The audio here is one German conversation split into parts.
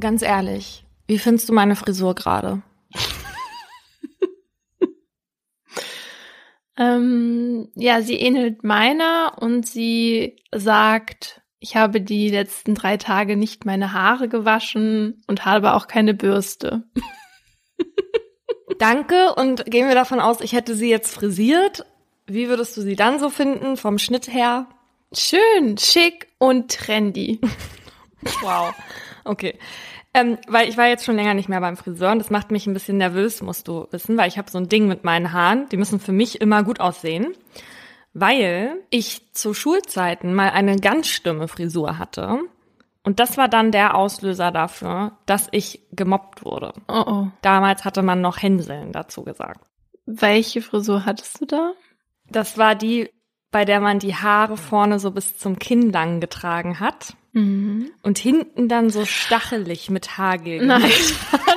Ganz ehrlich, wie findest du meine Frisur gerade? ähm, ja, sie ähnelt meiner und sie sagt, ich habe die letzten drei Tage nicht meine Haare gewaschen und habe auch keine Bürste. Danke und gehen wir davon aus, ich hätte sie jetzt frisiert. Wie würdest du sie dann so finden vom Schnitt her? Schön, schick und trendy. wow. Okay. Ähm, weil ich war jetzt schon länger nicht mehr beim Friseur und das macht mich ein bisschen nervös, musst du wissen, weil ich habe so ein Ding mit meinen Haaren, die müssen für mich immer gut aussehen, weil ich zu Schulzeiten mal eine ganz stumme Frisur hatte und das war dann der Auslöser dafür, dass ich gemobbt wurde. Oh oh. Damals hatte man noch Hänseln dazu gesagt. Welche Frisur hattest du da? Das war die, bei der man die Haare vorne so bis zum Kinn lang getragen hat. Mhm. Und hinten dann so stachelig mit Haargel. Nein.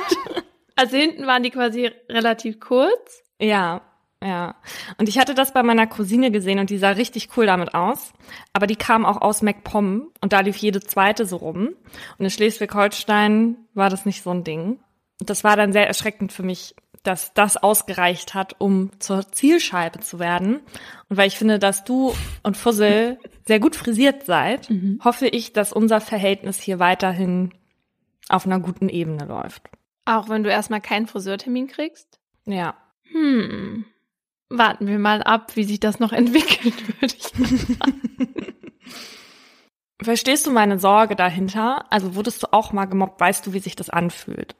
also hinten waren die quasi relativ kurz. Ja, ja. Und ich hatte das bei meiner Cousine gesehen und die sah richtig cool damit aus. Aber die kam auch aus MacPom und da lief jede zweite so rum. Und in Schleswig-Holstein war das nicht so ein Ding. Und das war dann sehr erschreckend für mich, dass das ausgereicht hat, um zur Zielscheibe zu werden. Und weil ich finde, dass du und Fussel sehr gut frisiert seid, mhm. hoffe ich, dass unser Verhältnis hier weiterhin auf einer guten Ebene läuft. Auch wenn du erstmal keinen Friseurtermin kriegst? Ja. Hm. Warten wir mal ab, wie sich das noch entwickelt, würde ich sagen. Verstehst du meine Sorge dahinter? Also wurdest du auch mal gemobbt? Weißt du, wie sich das anfühlt?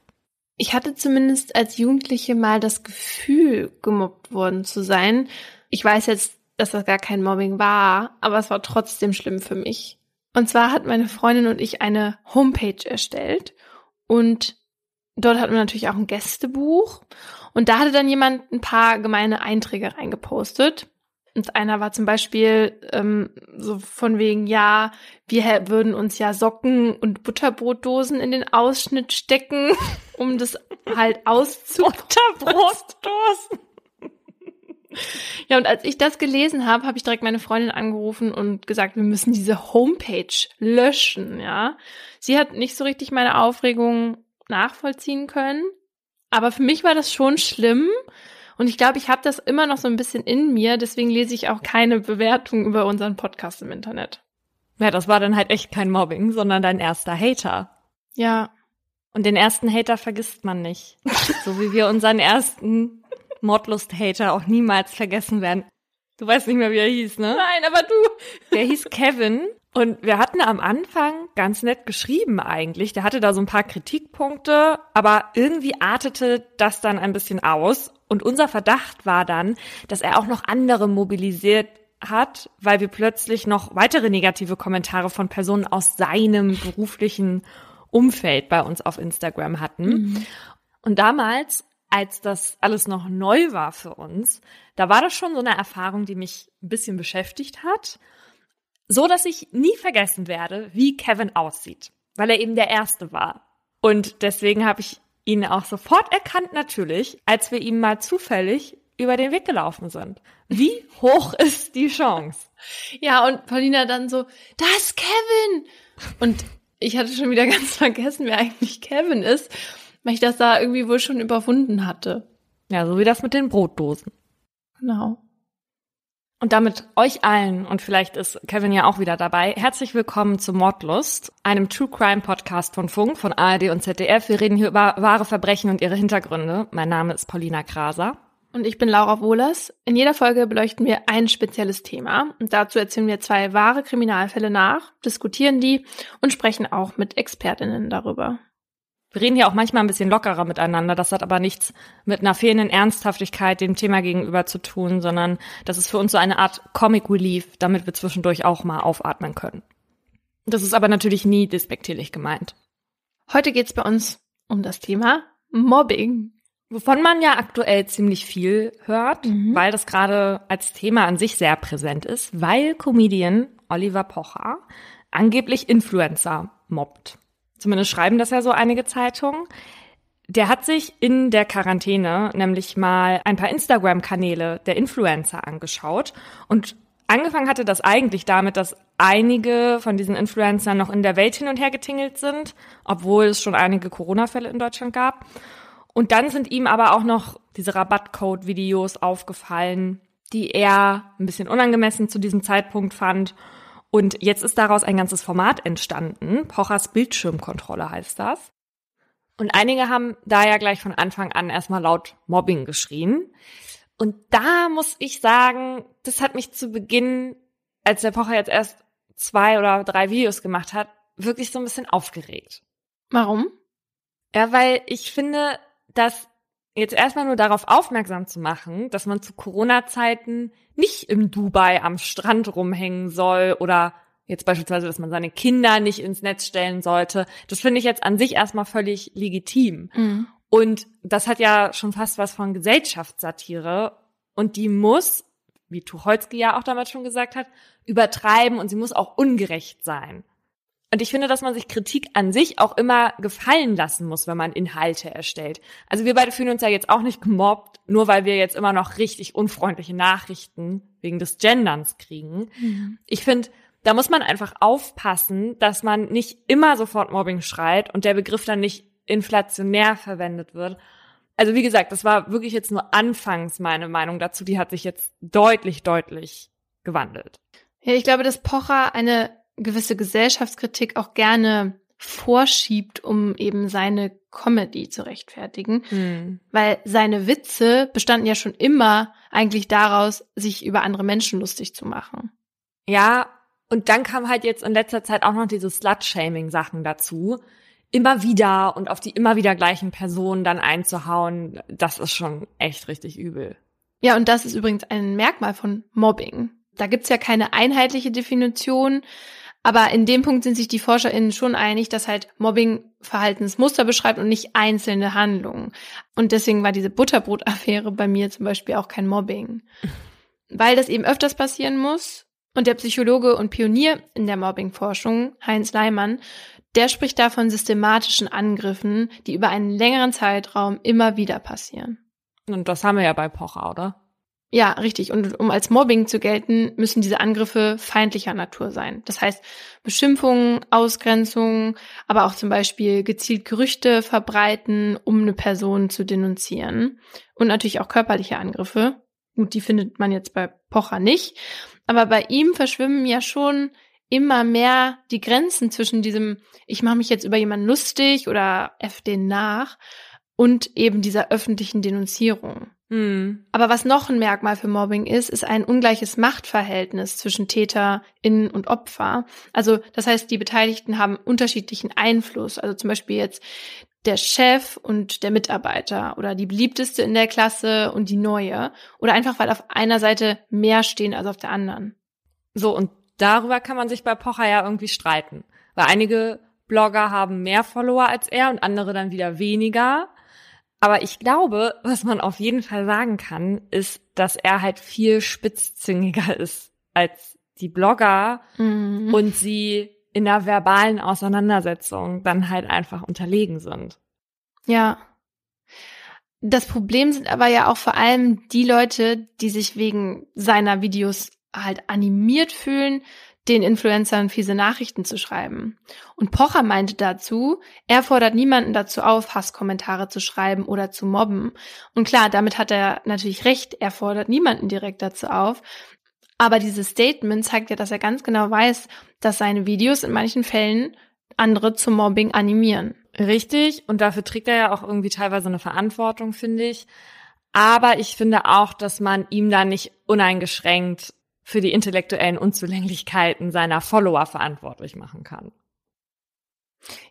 Ich hatte zumindest als Jugendliche mal das Gefühl, gemobbt worden zu sein. Ich weiß jetzt, dass das gar kein Mobbing war, aber es war trotzdem schlimm für mich. Und zwar hat meine Freundin und ich eine Homepage erstellt und dort hatten wir natürlich auch ein Gästebuch und da hatte dann jemand ein paar gemeine Einträge reingepostet. Und einer war zum Beispiel ähm, so von wegen, ja, wir würden uns ja Socken und Butterbrotdosen in den Ausschnitt stecken, um das halt auszu... Butterbrotdosen! Ja, und als ich das gelesen habe, habe ich direkt meine Freundin angerufen und gesagt, wir müssen diese Homepage löschen, ja. Sie hat nicht so richtig meine Aufregung nachvollziehen können. Aber für mich war das schon schlimm. Und ich glaube, ich habe das immer noch so ein bisschen in mir. Deswegen lese ich auch keine Bewertung über unseren Podcast im Internet. Ja, das war dann halt echt kein Mobbing, sondern dein erster Hater. Ja. Und den ersten Hater vergisst man nicht. so wie wir unseren ersten Mordlust-Hater auch niemals vergessen werden. Du weißt nicht mehr, wie er hieß, ne? Nein, aber du. Der hieß Kevin und wir hatten am Anfang ganz nett geschrieben eigentlich. Der hatte da so ein paar Kritikpunkte, aber irgendwie artete das dann ein bisschen aus. Und unser Verdacht war dann, dass er auch noch andere mobilisiert hat, weil wir plötzlich noch weitere negative Kommentare von Personen aus seinem beruflichen Umfeld bei uns auf Instagram hatten. Mhm. Und damals, als das alles noch neu war für uns, da war das schon so eine Erfahrung, die mich ein bisschen beschäftigt hat so dass ich nie vergessen werde, wie Kevin aussieht, weil er eben der Erste war. Und deswegen habe ich ihn auch sofort erkannt, natürlich, als wir ihm mal zufällig über den Weg gelaufen sind. Wie hoch ist die Chance? Ja, und Paulina dann so, das Kevin! Und ich hatte schon wieder ganz vergessen, wer eigentlich Kevin ist, weil ich das da irgendwie wohl schon überwunden hatte. Ja, so wie das mit den Brotdosen. Genau. Und damit euch allen, und vielleicht ist Kevin ja auch wieder dabei, herzlich willkommen zu Mordlust, einem True Crime Podcast von Funk, von ARD und ZDF. Wir reden hier über wahre Verbrechen und ihre Hintergründe. Mein Name ist Paulina Kraser. Und ich bin Laura Wohlers. In jeder Folge beleuchten wir ein spezielles Thema. Und dazu erzählen wir zwei wahre Kriminalfälle nach, diskutieren die und sprechen auch mit Expertinnen darüber. Wir reden hier auch manchmal ein bisschen lockerer miteinander. Das hat aber nichts mit einer fehlenden Ernsthaftigkeit dem Thema gegenüber zu tun, sondern das ist für uns so eine Art Comic Relief, damit wir zwischendurch auch mal aufatmen können. Das ist aber natürlich nie despektierlich gemeint. Heute geht's bei uns um das Thema Mobbing. Wovon man ja aktuell ziemlich viel hört, mhm. weil das gerade als Thema an sich sehr präsent ist, weil Comedian Oliver Pocher angeblich Influencer mobbt. Zumindest schreiben das ja so einige Zeitungen. Der hat sich in der Quarantäne nämlich mal ein paar Instagram-Kanäle der Influencer angeschaut und Angefangen hatte das eigentlich damit, dass einige von diesen Influencern noch in der Welt hin und her getingelt sind, obwohl es schon einige Corona-Fälle in Deutschland gab. Und dann sind ihm aber auch noch diese Rabattcode-Videos aufgefallen, die er ein bisschen unangemessen zu diesem Zeitpunkt fand. Und jetzt ist daraus ein ganzes Format entstanden. Pochers Bildschirmkontrolle heißt das. Und einige haben da ja gleich von Anfang an erstmal laut Mobbing geschrien. Und da muss ich sagen, das hat mich zu Beginn, als der Pocher jetzt erst zwei oder drei Videos gemacht hat, wirklich so ein bisschen aufgeregt. Warum? Ja, weil ich finde, dass jetzt erstmal nur darauf aufmerksam zu machen, dass man zu Corona-Zeiten nicht im Dubai am Strand rumhängen soll oder jetzt beispielsweise, dass man seine Kinder nicht ins Netz stellen sollte. Das finde ich jetzt an sich erstmal völlig legitim. Mhm. Und das hat ja schon fast was von Gesellschaftssatire. Und die muss, wie Tucholsky ja auch damals schon gesagt hat, übertreiben und sie muss auch ungerecht sein. Und ich finde, dass man sich Kritik an sich auch immer gefallen lassen muss, wenn man Inhalte erstellt. Also wir beide fühlen uns ja jetzt auch nicht gemobbt, nur weil wir jetzt immer noch richtig unfreundliche Nachrichten wegen des Genderns kriegen. Mhm. Ich finde, da muss man einfach aufpassen, dass man nicht immer sofort Mobbing schreit und der Begriff dann nicht inflationär verwendet wird. Also wie gesagt, das war wirklich jetzt nur anfangs meine Meinung dazu. Die hat sich jetzt deutlich, deutlich gewandelt. Ja, ich glaube, dass Pocher eine gewisse Gesellschaftskritik auch gerne vorschiebt, um eben seine Comedy zu rechtfertigen. Mhm. Weil seine Witze bestanden ja schon immer eigentlich daraus, sich über andere Menschen lustig zu machen. Ja, und dann kam halt jetzt in letzter Zeit auch noch diese Slut-Shaming-Sachen dazu. Immer wieder und auf die immer wieder gleichen Personen dann einzuhauen, das ist schon echt richtig übel. Ja, und das ist übrigens ein Merkmal von Mobbing. Da gibt's ja keine einheitliche Definition. Aber in dem Punkt sind sich die ForscherInnen schon einig, dass halt Mobbing Verhaltensmuster beschreibt und nicht einzelne Handlungen. Und deswegen war diese Butterbrot-Affäre bei mir zum Beispiel auch kein Mobbing. Weil das eben öfters passieren muss. Und der Psychologe und Pionier in der Mobbing-Forschung, Heinz Leimann, der spricht da von systematischen Angriffen, die über einen längeren Zeitraum immer wieder passieren. Und das haben wir ja bei Pocher, oder? Ja, richtig. Und um als Mobbing zu gelten, müssen diese Angriffe feindlicher Natur sein. Das heißt, Beschimpfungen, Ausgrenzungen, aber auch zum Beispiel gezielt Gerüchte verbreiten, um eine Person zu denunzieren. Und natürlich auch körperliche Angriffe. Gut, die findet man jetzt bei Pocher nicht. Aber bei ihm verschwimmen ja schon immer mehr die Grenzen zwischen diesem, ich mache mich jetzt über jemanden lustig oder f den nach und eben dieser öffentlichen Denunzierung. Hm. Aber was noch ein Merkmal für Mobbing ist, ist ein ungleiches Machtverhältnis zwischen TäterInnen und Opfer. Also das heißt, die Beteiligten haben unterschiedlichen Einfluss. Also zum Beispiel jetzt der Chef und der Mitarbeiter oder die beliebteste in der Klasse und die neue. Oder einfach, weil auf einer Seite mehr stehen als auf der anderen. So, und darüber kann man sich bei Pocher ja irgendwie streiten. Weil einige Blogger haben mehr Follower als er und andere dann wieder weniger. Aber ich glaube, was man auf jeden Fall sagen kann, ist, dass er halt viel spitzzüngiger ist als die Blogger mhm. und sie in der verbalen Auseinandersetzung dann halt einfach unterlegen sind. Ja. Das Problem sind aber ja auch vor allem die Leute, die sich wegen seiner Videos halt animiert fühlen, den Influencern fiese Nachrichten zu schreiben. Und Pocher meinte dazu, er fordert niemanden dazu auf, Hasskommentare zu schreiben oder zu mobben. Und klar, damit hat er natürlich recht, er fordert niemanden direkt dazu auf. Aber dieses Statement zeigt ja, dass er ganz genau weiß, dass seine Videos in manchen Fällen andere zum Mobbing animieren. Richtig, und dafür trägt er ja auch irgendwie teilweise eine Verantwortung, finde ich. Aber ich finde auch, dass man ihm da nicht uneingeschränkt für die intellektuellen Unzulänglichkeiten seiner Follower verantwortlich machen kann.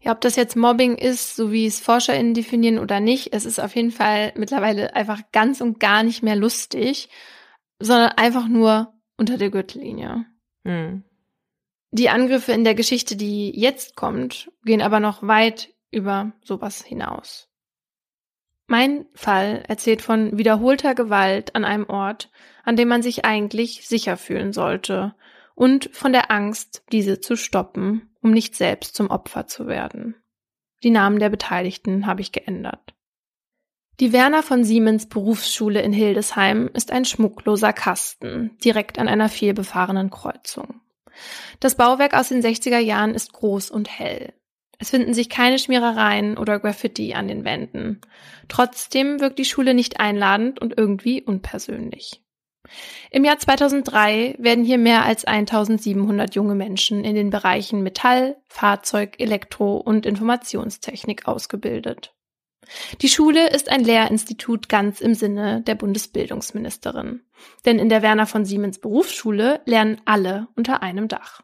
Ja, ob das jetzt Mobbing ist, so wie es ForscherInnen definieren oder nicht, es ist auf jeden Fall mittlerweile einfach ganz und gar nicht mehr lustig, sondern einfach nur unter der Gürtellinie. Hm. Die Angriffe in der Geschichte, die jetzt kommt, gehen aber noch weit über sowas hinaus. Mein Fall erzählt von wiederholter Gewalt an einem Ort, an dem man sich eigentlich sicher fühlen sollte, und von der Angst, diese zu stoppen, um nicht selbst zum Opfer zu werden. Die Namen der Beteiligten habe ich geändert. Die Werner von Siemens Berufsschule in Hildesheim ist ein schmuckloser Kasten, direkt an einer vielbefahrenen Kreuzung. Das Bauwerk aus den 60er Jahren ist groß und hell. Es finden sich keine Schmierereien oder Graffiti an den Wänden. Trotzdem wirkt die Schule nicht einladend und irgendwie unpersönlich. Im Jahr 2003 werden hier mehr als 1700 junge Menschen in den Bereichen Metall, Fahrzeug, Elektro und Informationstechnik ausgebildet. Die Schule ist ein Lehrinstitut ganz im Sinne der Bundesbildungsministerin. Denn in der Werner von Siemens Berufsschule lernen alle unter einem Dach.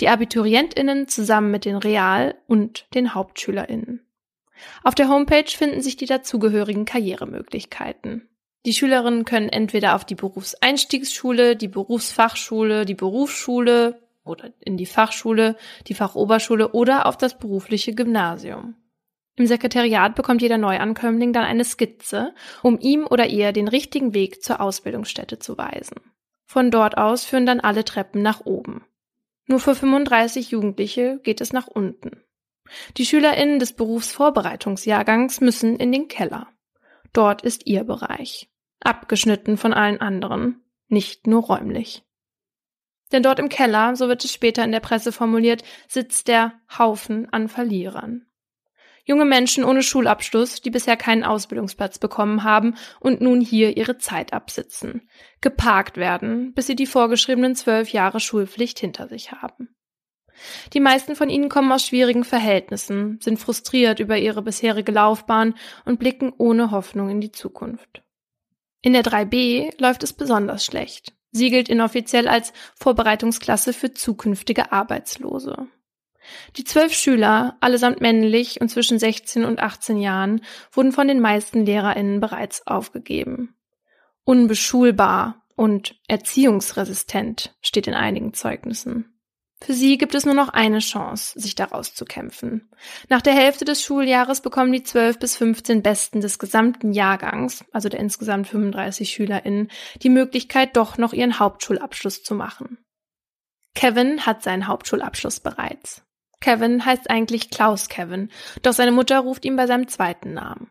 Die Abiturientinnen zusammen mit den Real- und den Hauptschülerinnen. Auf der Homepage finden sich die dazugehörigen Karrieremöglichkeiten. Die Schülerinnen können entweder auf die Berufseinstiegsschule, die Berufsfachschule, die Berufsschule oder in die Fachschule, die Fachoberschule oder auf das berufliche Gymnasium. Im Sekretariat bekommt jeder Neuankömmling dann eine Skizze, um ihm oder ihr den richtigen Weg zur Ausbildungsstätte zu weisen. Von dort aus führen dann alle Treppen nach oben. Nur für 35 Jugendliche geht es nach unten. Die SchülerInnen des Berufsvorbereitungsjahrgangs müssen in den Keller. Dort ist ihr Bereich. Abgeschnitten von allen anderen. Nicht nur räumlich. Denn dort im Keller, so wird es später in der Presse formuliert, sitzt der Haufen an Verlierern. Junge Menschen ohne Schulabschluss, die bisher keinen Ausbildungsplatz bekommen haben und nun hier ihre Zeit absitzen, geparkt werden, bis sie die vorgeschriebenen zwölf Jahre Schulpflicht hinter sich haben. Die meisten von ihnen kommen aus schwierigen Verhältnissen, sind frustriert über ihre bisherige Laufbahn und blicken ohne Hoffnung in die Zukunft. In der 3b läuft es besonders schlecht. Sie gilt inoffiziell als Vorbereitungsklasse für zukünftige Arbeitslose. Die zwölf Schüler, allesamt männlich und zwischen 16 und 18 Jahren, wurden von den meisten LehrerInnen bereits aufgegeben. Unbeschulbar und erziehungsresistent steht in einigen Zeugnissen. Für sie gibt es nur noch eine Chance, sich daraus zu kämpfen. Nach der Hälfte des Schuljahres bekommen die 12 bis 15 Besten des gesamten Jahrgangs, also der insgesamt 35 SchülerInnen, die Möglichkeit, doch noch ihren Hauptschulabschluss zu machen. Kevin hat seinen Hauptschulabschluss bereits. Kevin heißt eigentlich Klaus Kevin, doch seine Mutter ruft ihn bei seinem zweiten Namen.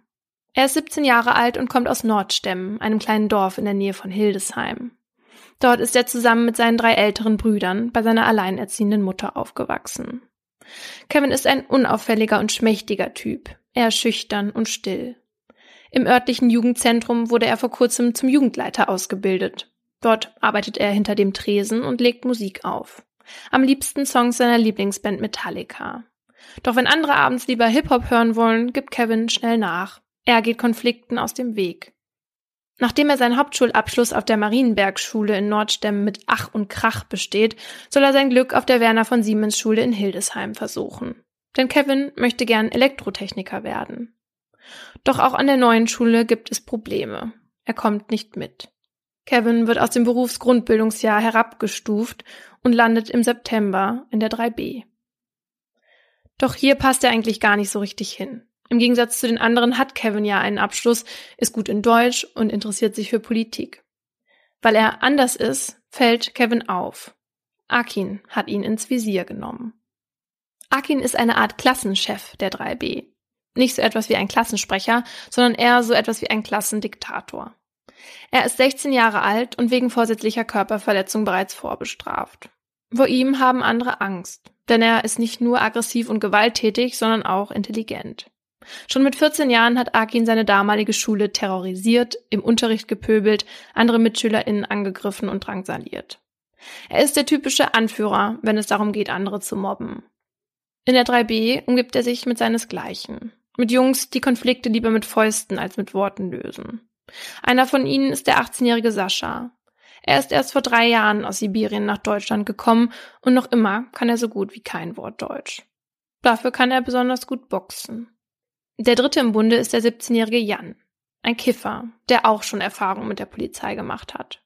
Er ist 17 Jahre alt und kommt aus Nordstemmen, einem kleinen Dorf in der Nähe von Hildesheim. Dort ist er zusammen mit seinen drei älteren Brüdern bei seiner alleinerziehenden Mutter aufgewachsen. Kevin ist ein unauffälliger und schmächtiger Typ. Er ist schüchtern und still. Im örtlichen Jugendzentrum wurde er vor kurzem zum Jugendleiter ausgebildet. Dort arbeitet er hinter dem Tresen und legt Musik auf. Am liebsten Songs seiner Lieblingsband Metallica. Doch wenn andere abends lieber Hip-Hop hören wollen, gibt Kevin schnell nach. Er geht Konflikten aus dem Weg. Nachdem er seinen Hauptschulabschluss auf der Marienbergschule in Nordstemmen mit Ach und Krach besteht, soll er sein Glück auf der Werner von Siemens Schule in Hildesheim versuchen. Denn Kevin möchte gern Elektrotechniker werden. Doch auch an der neuen Schule gibt es Probleme. Er kommt nicht mit. Kevin wird aus dem Berufsgrundbildungsjahr herabgestuft und landet im September in der 3b. Doch hier passt er eigentlich gar nicht so richtig hin. Im Gegensatz zu den anderen hat Kevin ja einen Abschluss, ist gut in Deutsch und interessiert sich für Politik. Weil er anders ist, fällt Kevin auf. Akin hat ihn ins Visier genommen. Akin ist eine Art Klassenchef der 3b. Nicht so etwas wie ein Klassensprecher, sondern eher so etwas wie ein Klassendiktator. Er ist 16 Jahre alt und wegen vorsätzlicher Körperverletzung bereits vorbestraft. Vor ihm haben andere Angst, denn er ist nicht nur aggressiv und gewalttätig, sondern auch intelligent. Schon mit 14 Jahren hat Akin seine damalige Schule terrorisiert, im Unterricht gepöbelt, andere MitschülerInnen angegriffen und drangsaliert. Er ist der typische Anführer, wenn es darum geht, andere zu mobben. In der 3b umgibt er sich mit seinesgleichen. Mit Jungs, die Konflikte lieber mit Fäusten als mit Worten lösen. Einer von ihnen ist der 18-jährige Sascha. Er ist erst vor drei Jahren aus Sibirien nach Deutschland gekommen und noch immer kann er so gut wie kein Wort Deutsch. Dafür kann er besonders gut boxen. Der dritte im Bunde ist der 17-jährige Jan, ein Kiffer, der auch schon Erfahrung mit der Polizei gemacht hat.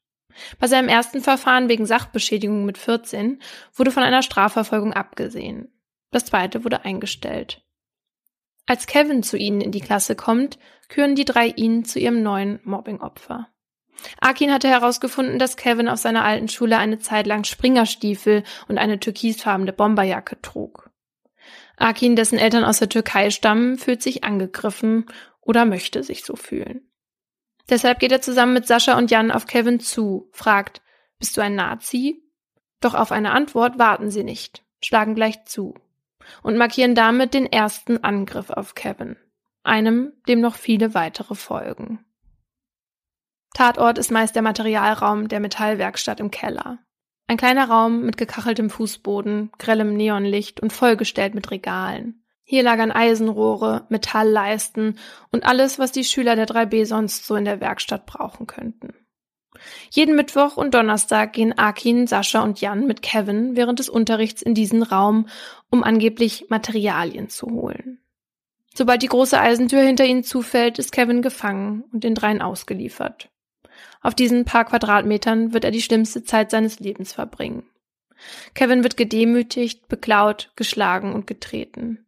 Bei seinem ersten Verfahren wegen Sachbeschädigung mit 14 wurde von einer Strafverfolgung abgesehen. Das zweite wurde eingestellt. Als Kevin zu ihnen in die Klasse kommt, küren die drei ihn zu ihrem neuen Mobbingopfer. Akin hatte herausgefunden, dass Kevin auf seiner alten Schule eine Zeit lang Springerstiefel und eine türkisfarbene Bomberjacke trug. Akin, dessen Eltern aus der Türkei stammen, fühlt sich angegriffen oder möchte sich so fühlen. Deshalb geht er zusammen mit Sascha und Jan auf Kevin zu, fragt, bist du ein Nazi? Doch auf eine Antwort warten sie nicht, schlagen gleich zu und markieren damit den ersten Angriff auf Kevin, einem, dem noch viele weitere folgen. Tatort ist meist der Materialraum der Metallwerkstatt im Keller. Ein kleiner Raum mit gekacheltem Fußboden, grellem Neonlicht und vollgestellt mit Regalen. Hier lagern Eisenrohre, Metallleisten und alles, was die Schüler der 3B sonst so in der Werkstatt brauchen könnten. Jeden Mittwoch und Donnerstag gehen Akin, Sascha und Jan mit Kevin während des Unterrichts in diesen Raum, um angeblich Materialien zu holen. Sobald die große Eisentür hinter ihnen zufällt, ist Kevin gefangen und den dreien ausgeliefert. Auf diesen paar Quadratmetern wird er die schlimmste Zeit seines Lebens verbringen. Kevin wird gedemütigt, beklaut, geschlagen und getreten.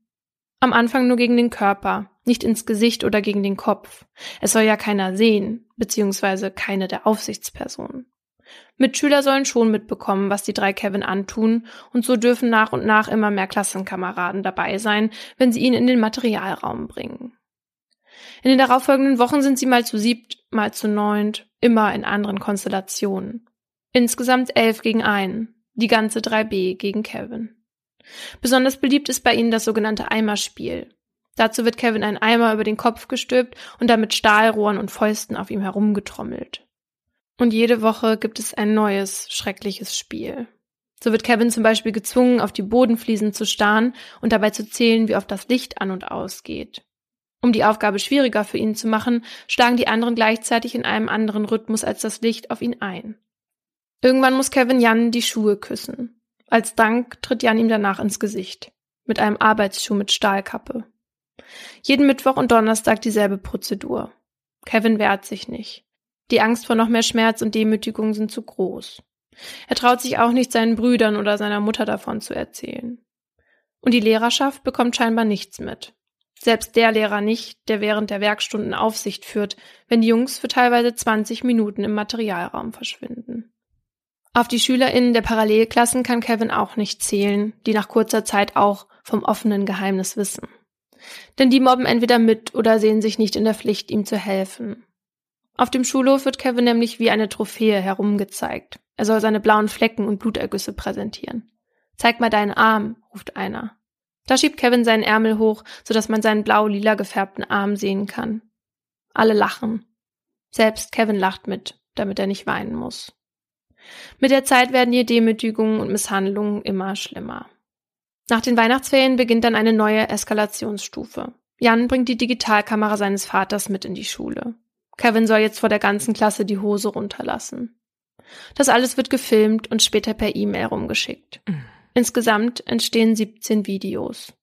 Am Anfang nur gegen den Körper, nicht ins Gesicht oder gegen den Kopf. Es soll ja keiner sehen, beziehungsweise keine der Aufsichtspersonen. Mitschüler sollen schon mitbekommen, was die drei Kevin antun, und so dürfen nach und nach immer mehr Klassenkameraden dabei sein, wenn sie ihn in den Materialraum bringen. In den darauffolgenden Wochen sind sie mal zu siebt, mal zu neunt, immer in anderen Konstellationen. Insgesamt elf gegen einen, die ganze 3B gegen Kevin. Besonders beliebt ist bei ihnen das sogenannte Eimerspiel. Dazu wird Kevin ein Eimer über den Kopf gestülpt und dann mit Stahlrohren und Fäusten auf ihm herumgetrommelt. Und jede Woche gibt es ein neues, schreckliches Spiel. So wird Kevin zum Beispiel gezwungen, auf die Bodenfliesen zu starren und dabei zu zählen, wie oft das Licht an und ausgeht. Um die Aufgabe schwieriger für ihn zu machen, schlagen die anderen gleichzeitig in einem anderen Rhythmus als das Licht auf ihn ein. Irgendwann muss Kevin Jan die Schuhe küssen. Als Dank tritt Jan ihm danach ins Gesicht. Mit einem Arbeitsschuh mit Stahlkappe. Jeden Mittwoch und Donnerstag dieselbe Prozedur. Kevin wehrt sich nicht. Die Angst vor noch mehr Schmerz und Demütigung sind zu groß. Er traut sich auch nicht seinen Brüdern oder seiner Mutter davon zu erzählen. Und die Lehrerschaft bekommt scheinbar nichts mit. Selbst der Lehrer nicht, der während der Werkstunden Aufsicht führt, wenn die Jungs für teilweise 20 Minuten im Materialraum verschwinden. Auf die SchülerInnen der Parallelklassen kann Kevin auch nicht zählen, die nach kurzer Zeit auch vom offenen Geheimnis wissen. Denn die mobben entweder mit oder sehen sich nicht in der Pflicht, ihm zu helfen. Auf dem Schulhof wird Kevin nämlich wie eine Trophäe herumgezeigt. Er soll seine blauen Flecken und Blutergüsse präsentieren. Zeig mal deinen Arm, ruft einer. Da schiebt Kevin seinen Ärmel hoch, sodass man seinen blau-lila gefärbten Arm sehen kann. Alle lachen. Selbst Kevin lacht mit, damit er nicht weinen muss. Mit der Zeit werden die Demütigungen und Misshandlungen immer schlimmer. Nach den Weihnachtsferien beginnt dann eine neue Eskalationsstufe. Jan bringt die Digitalkamera seines Vaters mit in die Schule. Kevin soll jetzt vor der ganzen Klasse die Hose runterlassen. Das alles wird gefilmt und später per E-Mail rumgeschickt. Mhm. Insgesamt entstehen 17 Videos.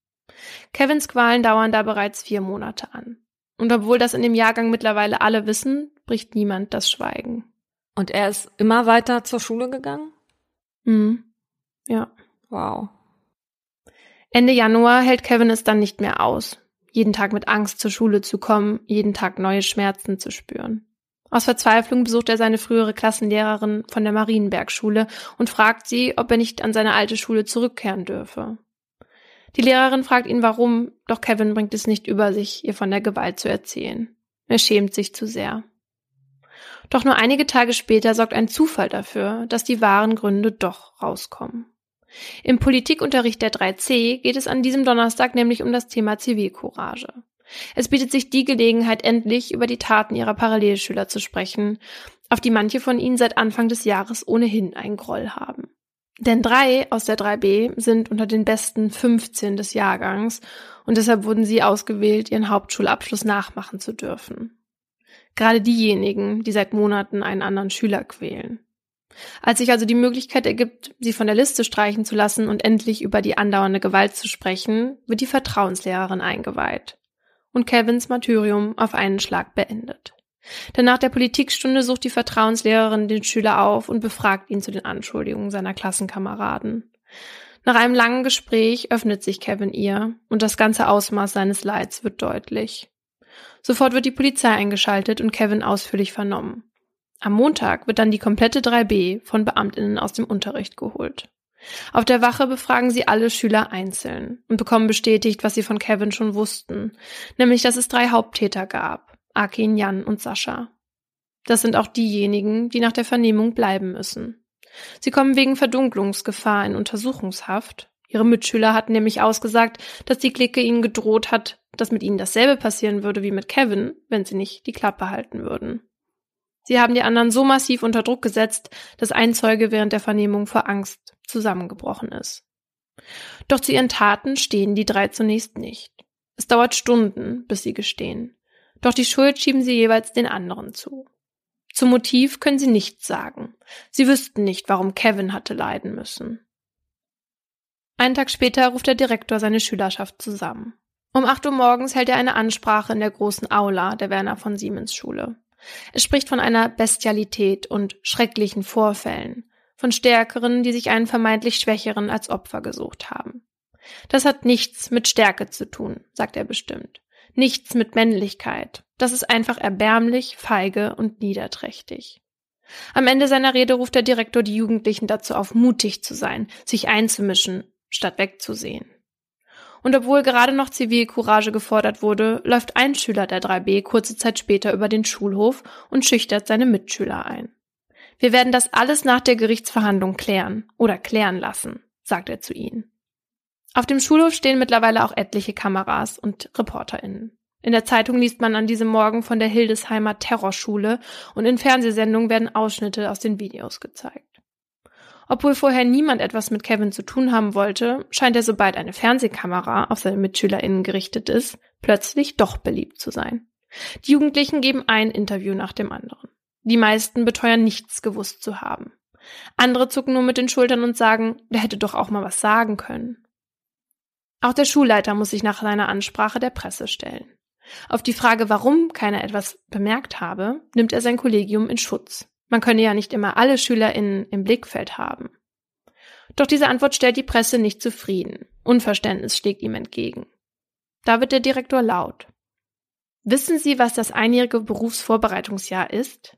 Kevins Qualen dauern da bereits vier Monate an. Und obwohl das in dem Jahrgang mittlerweile alle wissen, bricht niemand das Schweigen. Und er ist immer weiter zur Schule gegangen? Hm. Ja. Wow. Ende Januar hält Kevin es dann nicht mehr aus, jeden Tag mit Angst zur Schule zu kommen, jeden Tag neue Schmerzen zu spüren. Aus Verzweiflung besucht er seine frühere Klassenlehrerin von der Marienbergschule und fragt sie, ob er nicht an seine alte Schule zurückkehren dürfe. Die Lehrerin fragt ihn warum, doch Kevin bringt es nicht über sich, ihr von der Gewalt zu erzählen. Er schämt sich zu sehr. Doch nur einige Tage später sorgt ein Zufall dafür, dass die wahren Gründe doch rauskommen. Im Politikunterricht der 3c geht es an diesem Donnerstag nämlich um das Thema Zivilcourage. Es bietet sich die Gelegenheit, endlich über die Taten ihrer Parallelschüler zu sprechen, auf die manche von ihnen seit Anfang des Jahres ohnehin einen Groll haben. Denn drei aus der 3b sind unter den besten 15 des Jahrgangs und deshalb wurden sie ausgewählt, ihren Hauptschulabschluss nachmachen zu dürfen. Gerade diejenigen, die seit Monaten einen anderen Schüler quälen. Als sich also die Möglichkeit ergibt, sie von der Liste streichen zu lassen und endlich über die andauernde Gewalt zu sprechen, wird die Vertrauenslehrerin eingeweiht und Kevins Martyrium auf einen Schlag beendet. Denn nach der Politikstunde sucht die Vertrauenslehrerin den Schüler auf und befragt ihn zu den Anschuldigungen seiner Klassenkameraden. Nach einem langen Gespräch öffnet sich Kevin ihr und das ganze Ausmaß seines Leids wird deutlich. Sofort wird die Polizei eingeschaltet und Kevin ausführlich vernommen. Am Montag wird dann die komplette 3b von Beamtinnen aus dem Unterricht geholt. Auf der Wache befragen sie alle Schüler einzeln und bekommen bestätigt, was sie von Kevin schon wussten, nämlich dass es drei Haupttäter gab, Akin, Jan und Sascha. Das sind auch diejenigen, die nach der Vernehmung bleiben müssen. Sie kommen wegen Verdunklungsgefahr in Untersuchungshaft. Ihre Mitschüler hatten nämlich ausgesagt, dass die Clique ihnen gedroht hat, dass mit ihnen dasselbe passieren würde wie mit Kevin, wenn sie nicht die Klappe halten würden. Sie haben die anderen so massiv unter Druck gesetzt, dass ein Zeuge während der Vernehmung vor Angst zusammengebrochen ist. Doch zu ihren Taten stehen die drei zunächst nicht. Es dauert Stunden, bis sie gestehen. Doch die Schuld schieben sie jeweils den anderen zu. Zum Motiv können sie nichts sagen. Sie wüssten nicht, warum Kevin hatte leiden müssen. Einen Tag später ruft der Direktor seine Schülerschaft zusammen. Um acht Uhr morgens hält er eine Ansprache in der großen Aula der Werner von Siemens Schule. Er spricht von einer Bestialität und schrecklichen Vorfällen, von Stärkeren, die sich einen vermeintlich Schwächeren als Opfer gesucht haben. Das hat nichts mit Stärke zu tun, sagt er bestimmt. Nichts mit Männlichkeit. Das ist einfach erbärmlich, feige und niederträchtig. Am Ende seiner Rede ruft der Direktor die Jugendlichen dazu auf, mutig zu sein, sich einzumischen, statt wegzusehen. Und obwohl gerade noch Zivilcourage gefordert wurde, läuft ein Schüler der 3b kurze Zeit später über den Schulhof und schüchtert seine Mitschüler ein. Wir werden das alles nach der Gerichtsverhandlung klären oder klären lassen, sagt er zu ihnen. Auf dem Schulhof stehen mittlerweile auch etliche Kameras und ReporterInnen. In der Zeitung liest man an diesem Morgen von der Hildesheimer Terrorschule und in Fernsehsendungen werden Ausschnitte aus den Videos gezeigt. Obwohl vorher niemand etwas mit Kevin zu tun haben wollte, scheint er, sobald eine Fernsehkamera auf seine MitschülerInnen gerichtet ist, plötzlich doch beliebt zu sein. Die Jugendlichen geben ein Interview nach dem anderen. Die meisten beteuern nichts gewusst zu haben. Andere zucken nur mit den Schultern und sagen, der hätte doch auch mal was sagen können. Auch der Schulleiter muss sich nach seiner Ansprache der Presse stellen. Auf die Frage, warum keiner etwas bemerkt habe, nimmt er sein Kollegium in Schutz. Man könne ja nicht immer alle SchülerInnen im Blickfeld haben. Doch diese Antwort stellt die Presse nicht zufrieden. Unverständnis schlägt ihm entgegen. Da wird der Direktor laut. Wissen Sie, was das einjährige Berufsvorbereitungsjahr ist?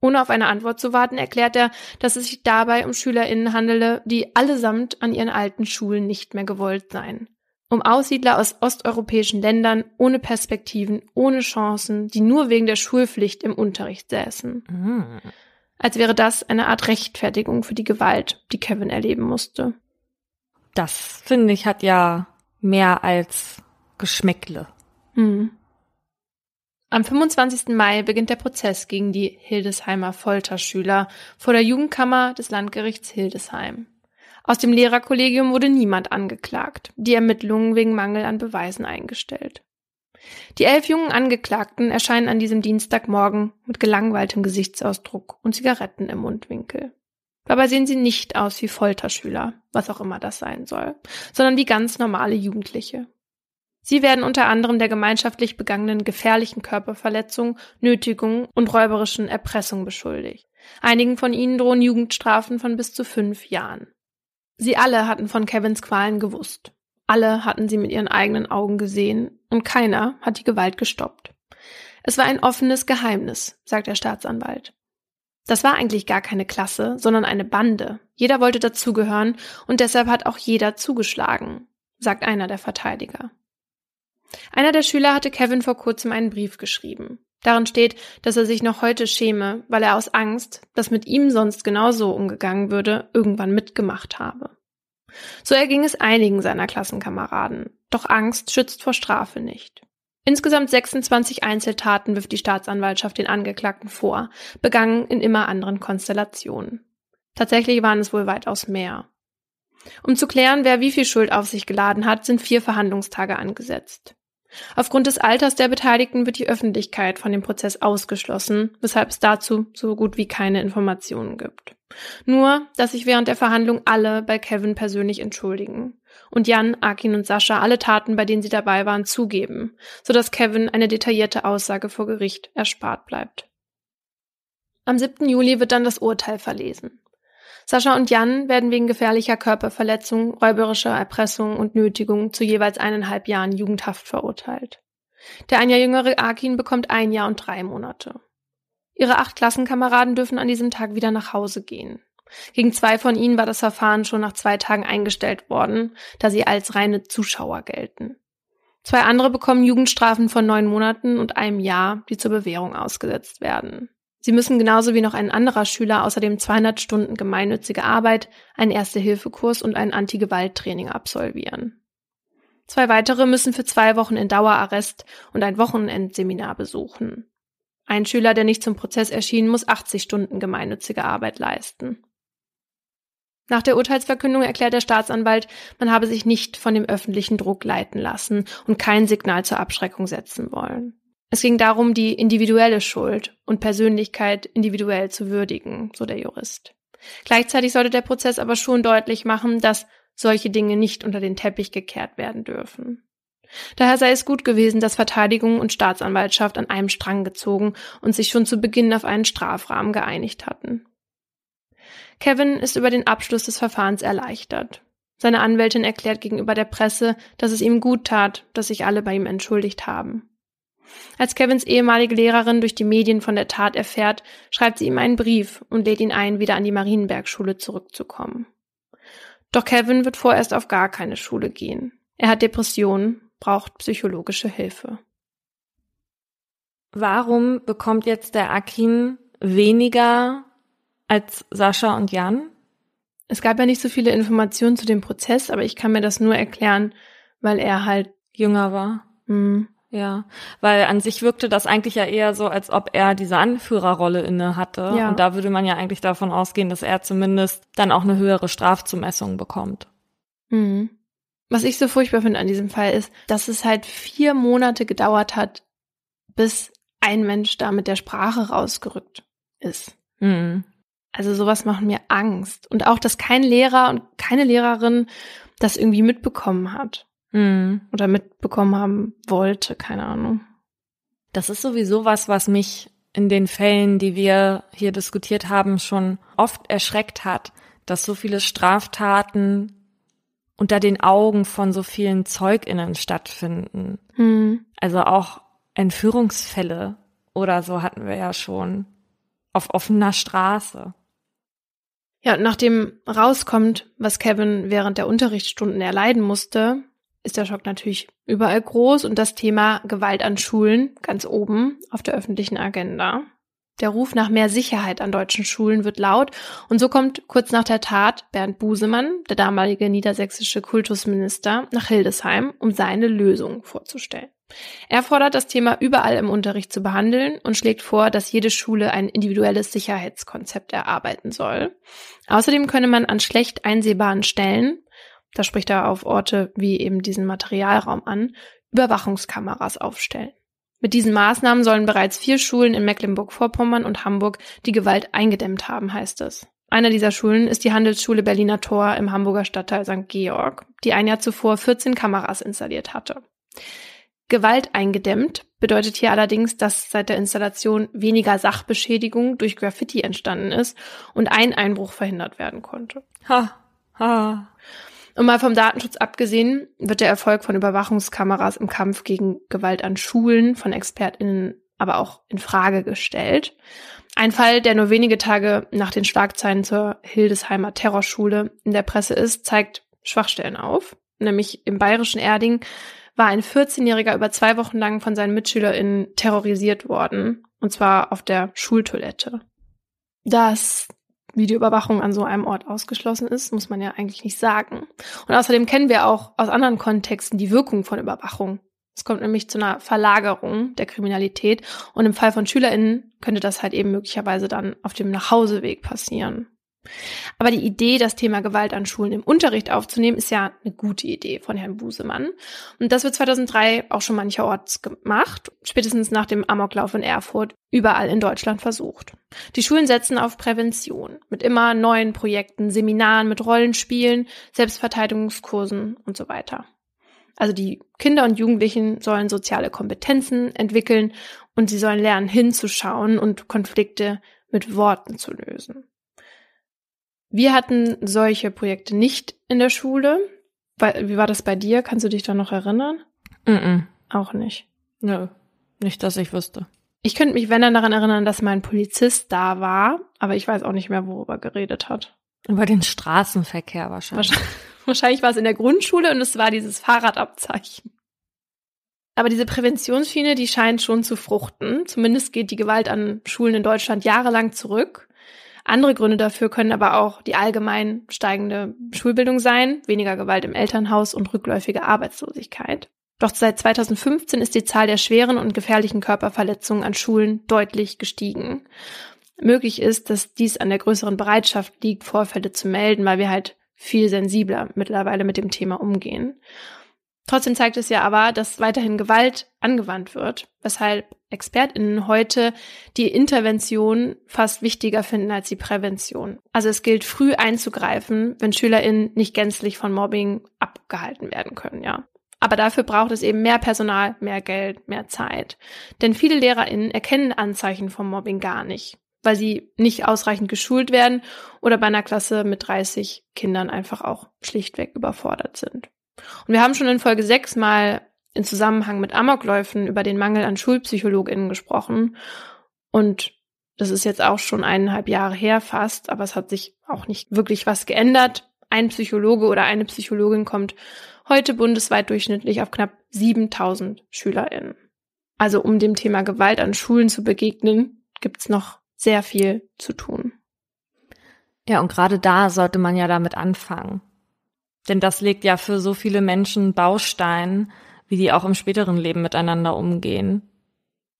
Ohne auf eine Antwort zu warten, erklärt er, dass es sich dabei um SchülerInnen handele, die allesamt an ihren alten Schulen nicht mehr gewollt seien um Aussiedler aus osteuropäischen Ländern ohne Perspektiven, ohne Chancen, die nur wegen der Schulpflicht im Unterricht säßen. Mhm. Als wäre das eine Art Rechtfertigung für die Gewalt, die Kevin erleben musste. Das, finde ich, hat ja mehr als Geschmäckle. Mhm. Am 25. Mai beginnt der Prozess gegen die Hildesheimer Folterschüler vor der Jugendkammer des Landgerichts Hildesheim. Aus dem Lehrerkollegium wurde niemand angeklagt, die Ermittlungen wegen Mangel an Beweisen eingestellt. Die elf jungen Angeklagten erscheinen an diesem Dienstagmorgen mit gelangweiltem Gesichtsausdruck und Zigaretten im Mundwinkel. Dabei sehen sie nicht aus wie Folterschüler, was auch immer das sein soll, sondern wie ganz normale Jugendliche. Sie werden unter anderem der gemeinschaftlich begangenen gefährlichen Körperverletzung, Nötigung und räuberischen Erpressung beschuldigt. Einigen von ihnen drohen Jugendstrafen von bis zu fünf Jahren. Sie alle hatten von Kevins Qualen gewusst. Alle hatten sie mit ihren eigenen Augen gesehen und keiner hat die Gewalt gestoppt. Es war ein offenes Geheimnis, sagt der Staatsanwalt. Das war eigentlich gar keine Klasse, sondern eine Bande. Jeder wollte dazugehören und deshalb hat auch jeder zugeschlagen, sagt einer der Verteidiger. Einer der Schüler hatte Kevin vor kurzem einen Brief geschrieben. Darin steht, dass er sich noch heute schäme, weil er aus Angst, dass mit ihm sonst genauso umgegangen würde, irgendwann mitgemacht habe. So erging es einigen seiner Klassenkameraden. Doch Angst schützt vor Strafe nicht. Insgesamt 26 Einzeltaten wirft die Staatsanwaltschaft den Angeklagten vor, begangen in immer anderen Konstellationen. Tatsächlich waren es wohl weitaus mehr. Um zu klären, wer wie viel Schuld auf sich geladen hat, sind vier Verhandlungstage angesetzt. Aufgrund des Alters der Beteiligten wird die Öffentlichkeit von dem Prozess ausgeschlossen, weshalb es dazu so gut wie keine Informationen gibt. Nur, dass sich während der Verhandlung alle bei Kevin persönlich entschuldigen und Jan, Akin und Sascha alle Taten, bei denen sie dabei waren, zugeben, sodass Kevin eine detaillierte Aussage vor Gericht erspart bleibt. Am 7. Juli wird dann das Urteil verlesen. Sascha und Jan werden wegen gefährlicher Körperverletzung, räuberischer Erpressung und Nötigung zu jeweils eineinhalb Jahren Jugendhaft verurteilt. Der ein Jahr jüngere Akin bekommt ein Jahr und drei Monate. Ihre acht Klassenkameraden dürfen an diesem Tag wieder nach Hause gehen. Gegen zwei von ihnen war das Verfahren schon nach zwei Tagen eingestellt worden, da sie als reine Zuschauer gelten. Zwei andere bekommen Jugendstrafen von neun Monaten und einem Jahr, die zur Bewährung ausgesetzt werden. Sie müssen genauso wie noch ein anderer Schüler außerdem 200 Stunden gemeinnützige Arbeit, einen Erste-Hilfe-Kurs und ein Anti-Gewalt-Training absolvieren. Zwei weitere müssen für zwei Wochen in Dauerarrest und ein Wochenendseminar besuchen. Ein Schüler, der nicht zum Prozess erschien, muss 80 Stunden gemeinnützige Arbeit leisten. Nach der Urteilsverkündung erklärt der Staatsanwalt, man habe sich nicht von dem öffentlichen Druck leiten lassen und kein Signal zur Abschreckung setzen wollen. Es ging darum, die individuelle Schuld und Persönlichkeit individuell zu würdigen, so der Jurist. Gleichzeitig sollte der Prozess aber schon deutlich machen, dass solche Dinge nicht unter den Teppich gekehrt werden dürfen. Daher sei es gut gewesen, dass Verteidigung und Staatsanwaltschaft an einem Strang gezogen und sich schon zu Beginn auf einen Strafrahmen geeinigt hatten. Kevin ist über den Abschluss des Verfahrens erleichtert. Seine Anwältin erklärt gegenüber der Presse, dass es ihm gut tat, dass sich alle bei ihm entschuldigt haben. Als Kevins ehemalige Lehrerin durch die Medien von der Tat erfährt, schreibt sie ihm einen Brief und lädt ihn ein, wieder an die Marienbergschule zurückzukommen. Doch Kevin wird vorerst auf gar keine Schule gehen. Er hat Depressionen braucht psychologische Hilfe. Warum bekommt jetzt der Akin weniger als Sascha und Jan? Es gab ja nicht so viele Informationen zu dem Prozess, aber ich kann mir das nur erklären, weil er halt jünger war. Mhm. Ja, weil an sich wirkte das eigentlich ja eher so, als ob er diese Anführerrolle inne hatte. Ja. Und da würde man ja eigentlich davon ausgehen, dass er zumindest dann auch eine höhere Strafzumessung bekommt. Mhm. Was ich so furchtbar finde an diesem Fall ist, dass es halt vier Monate gedauert hat, bis ein Mensch da mit der Sprache rausgerückt ist. Mhm. Also sowas macht mir Angst. Und auch, dass kein Lehrer und keine Lehrerin das irgendwie mitbekommen hat. Mhm. Oder mitbekommen haben wollte, keine Ahnung. Das ist sowieso was, was mich in den Fällen, die wir hier diskutiert haben, schon oft erschreckt hat, dass so viele Straftaten unter den Augen von so vielen ZeugInnen stattfinden. Hm. Also auch Entführungsfälle oder so hatten wir ja schon auf offener Straße. Ja, nachdem rauskommt, was Kevin während der Unterrichtsstunden erleiden musste, ist der Schock natürlich überall groß und das Thema Gewalt an Schulen ganz oben auf der öffentlichen Agenda. Der Ruf nach mehr Sicherheit an deutschen Schulen wird laut und so kommt kurz nach der Tat Bernd Busemann, der damalige niedersächsische Kultusminister, nach Hildesheim, um seine Lösung vorzustellen. Er fordert das Thema überall im Unterricht zu behandeln und schlägt vor, dass jede Schule ein individuelles Sicherheitskonzept erarbeiten soll. Außerdem könne man an schlecht einsehbaren Stellen, da spricht er auf Orte wie eben diesen Materialraum an, Überwachungskameras aufstellen. Mit diesen Maßnahmen sollen bereits vier Schulen in Mecklenburg-Vorpommern und Hamburg die Gewalt eingedämmt haben, heißt es. Eine dieser Schulen ist die Handelsschule Berliner Tor im Hamburger Stadtteil St. Georg, die ein Jahr zuvor 14 Kameras installiert hatte. Gewalt eingedämmt bedeutet hier allerdings, dass seit der Installation weniger Sachbeschädigung durch Graffiti entstanden ist und ein Einbruch verhindert werden konnte. Ha, ha. Und mal vom Datenschutz abgesehen, wird der Erfolg von Überwachungskameras im Kampf gegen Gewalt an Schulen von ExpertInnen aber auch in Frage gestellt. Ein Fall, der nur wenige Tage nach den Schlagzeilen zur Hildesheimer Terrorschule in der Presse ist, zeigt Schwachstellen auf. Nämlich im bayerischen Erding war ein 14-Jähriger über zwei Wochen lang von seinen MitschülerInnen terrorisiert worden. Und zwar auf der Schultoilette. Das Videoüberwachung an so einem Ort ausgeschlossen ist, muss man ja eigentlich nicht sagen. Und außerdem kennen wir auch aus anderen Kontexten die Wirkung von Überwachung. Es kommt nämlich zu einer Verlagerung der Kriminalität und im Fall von SchülerInnen könnte das halt eben möglicherweise dann auf dem Nachhauseweg passieren. Aber die Idee, das Thema Gewalt an Schulen im Unterricht aufzunehmen, ist ja eine gute Idee von Herrn Busemann. Und das wird 2003 auch schon mancherorts gemacht, spätestens nach dem Amoklauf in Erfurt, überall in Deutschland versucht. Die Schulen setzen auf Prävention mit immer neuen Projekten, Seminaren mit Rollenspielen, Selbstverteidigungskursen und so weiter. Also die Kinder und Jugendlichen sollen soziale Kompetenzen entwickeln und sie sollen lernen hinzuschauen und Konflikte mit Worten zu lösen. Wir hatten solche Projekte nicht in der Schule. Wie war das bei dir? Kannst du dich da noch erinnern? Mm, -mm. Auch nicht. Nö, nicht, dass ich wüsste. Ich könnte mich, wenn dann daran erinnern, dass mein Polizist da war, aber ich weiß auch nicht mehr, worüber er geredet hat. Über den Straßenverkehr wahrscheinlich. Wahrscheinlich, wahrscheinlich war es in der Grundschule und es war dieses Fahrradabzeichen. Aber diese Präventionsschiene, die scheint schon zu fruchten. Zumindest geht die Gewalt an Schulen in Deutschland jahrelang zurück. Andere Gründe dafür können aber auch die allgemein steigende Schulbildung sein, weniger Gewalt im Elternhaus und rückläufige Arbeitslosigkeit. Doch seit 2015 ist die Zahl der schweren und gefährlichen Körperverletzungen an Schulen deutlich gestiegen. Möglich ist, dass dies an der größeren Bereitschaft liegt, Vorfälle zu melden, weil wir halt viel sensibler mittlerweile mit dem Thema umgehen. Trotzdem zeigt es ja aber, dass weiterhin Gewalt angewandt wird, weshalb ExpertInnen heute die Intervention fast wichtiger finden als die Prävention. Also es gilt früh einzugreifen, wenn SchülerInnen nicht gänzlich von Mobbing abgehalten werden können, ja. Aber dafür braucht es eben mehr Personal, mehr Geld, mehr Zeit. Denn viele LehrerInnen erkennen Anzeichen vom Mobbing gar nicht, weil sie nicht ausreichend geschult werden oder bei einer Klasse mit 30 Kindern einfach auch schlichtweg überfordert sind. Und wir haben schon in Folge 6 mal in Zusammenhang mit Amokläufen über den Mangel an SchulpsychologInnen gesprochen. Und das ist jetzt auch schon eineinhalb Jahre her fast, aber es hat sich auch nicht wirklich was geändert. Ein Psychologe oder eine Psychologin kommt heute bundesweit durchschnittlich auf knapp 7000 SchülerInnen. Also um dem Thema Gewalt an Schulen zu begegnen, gibt's noch sehr viel zu tun. Ja, und gerade da sollte man ja damit anfangen. Denn das legt ja für so viele Menschen Baustein, wie die auch im späteren Leben miteinander umgehen.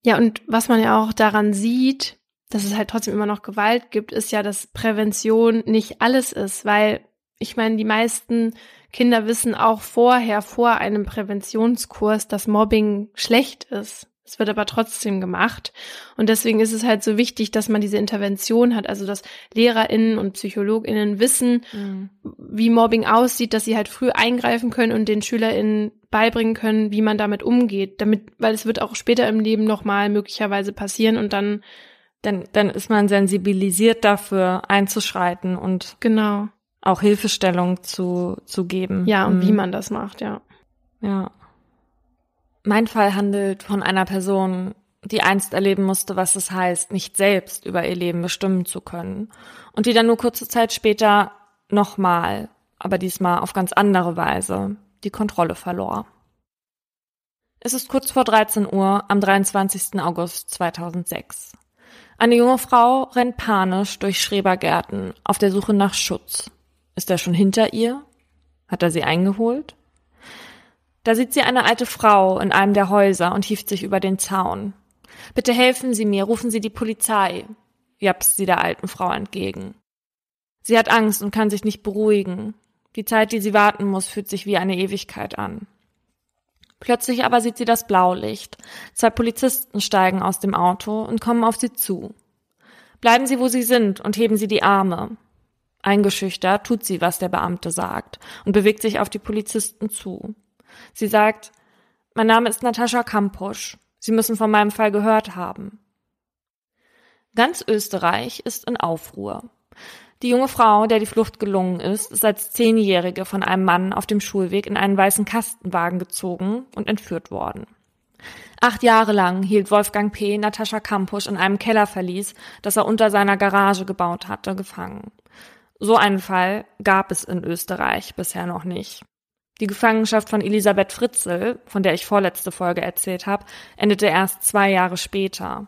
Ja, und was man ja auch daran sieht, dass es halt trotzdem immer noch Gewalt gibt, ist ja, dass Prävention nicht alles ist, weil ich meine, die meisten Kinder wissen auch vorher, vor einem Präventionskurs, dass Mobbing schlecht ist. Es wird aber trotzdem gemacht. Und deswegen ist es halt so wichtig, dass man diese Intervention hat, also dass LehrerInnen und PsychologInnen wissen, mhm. wie Mobbing aussieht, dass sie halt früh eingreifen können und den SchülerInnen beibringen können, wie man damit umgeht, damit, weil es wird auch später im Leben nochmal möglicherweise passieren und dann dann, dann ist man sensibilisiert dafür, einzuschreiten und genau auch Hilfestellung zu, zu geben. Ja, und mhm. wie man das macht, ja. Ja. Mein Fall handelt von einer Person, die einst erleben musste, was es heißt, nicht selbst über ihr Leben bestimmen zu können. Und die dann nur kurze Zeit später nochmal, aber diesmal auf ganz andere Weise, die Kontrolle verlor. Es ist kurz vor 13 Uhr am 23. August 2006. Eine junge Frau rennt panisch durch Schrebergärten auf der Suche nach Schutz. Ist er schon hinter ihr? Hat er sie eingeholt? Da sieht sie eine alte Frau in einem der Häuser und hieft sich über den Zaun. Bitte helfen Sie mir, rufen Sie die Polizei, japst sie der alten Frau entgegen. Sie hat Angst und kann sich nicht beruhigen. Die Zeit, die sie warten muss, fühlt sich wie eine Ewigkeit an. Plötzlich aber sieht sie das Blaulicht. Zwei Polizisten steigen aus dem Auto und kommen auf sie zu. Bleiben Sie, wo Sie sind, und heben Sie die Arme. Eingeschüchtert tut sie, was der Beamte sagt, und bewegt sich auf die Polizisten zu. Sie sagt, mein Name ist Natascha Kampusch. Sie müssen von meinem Fall gehört haben. Ganz Österreich ist in Aufruhr. Die junge Frau, der die Flucht gelungen ist, ist als Zehnjährige von einem Mann auf dem Schulweg in einen weißen Kastenwagen gezogen und entführt worden. Acht Jahre lang hielt Wolfgang P. Natascha Kampusch in einem Kellerverlies, das er unter seiner Garage gebaut hatte, gefangen. So einen Fall gab es in Österreich bisher noch nicht. Die Gefangenschaft von Elisabeth Fritzel, von der ich vorletzte Folge erzählt habe, endete erst zwei Jahre später.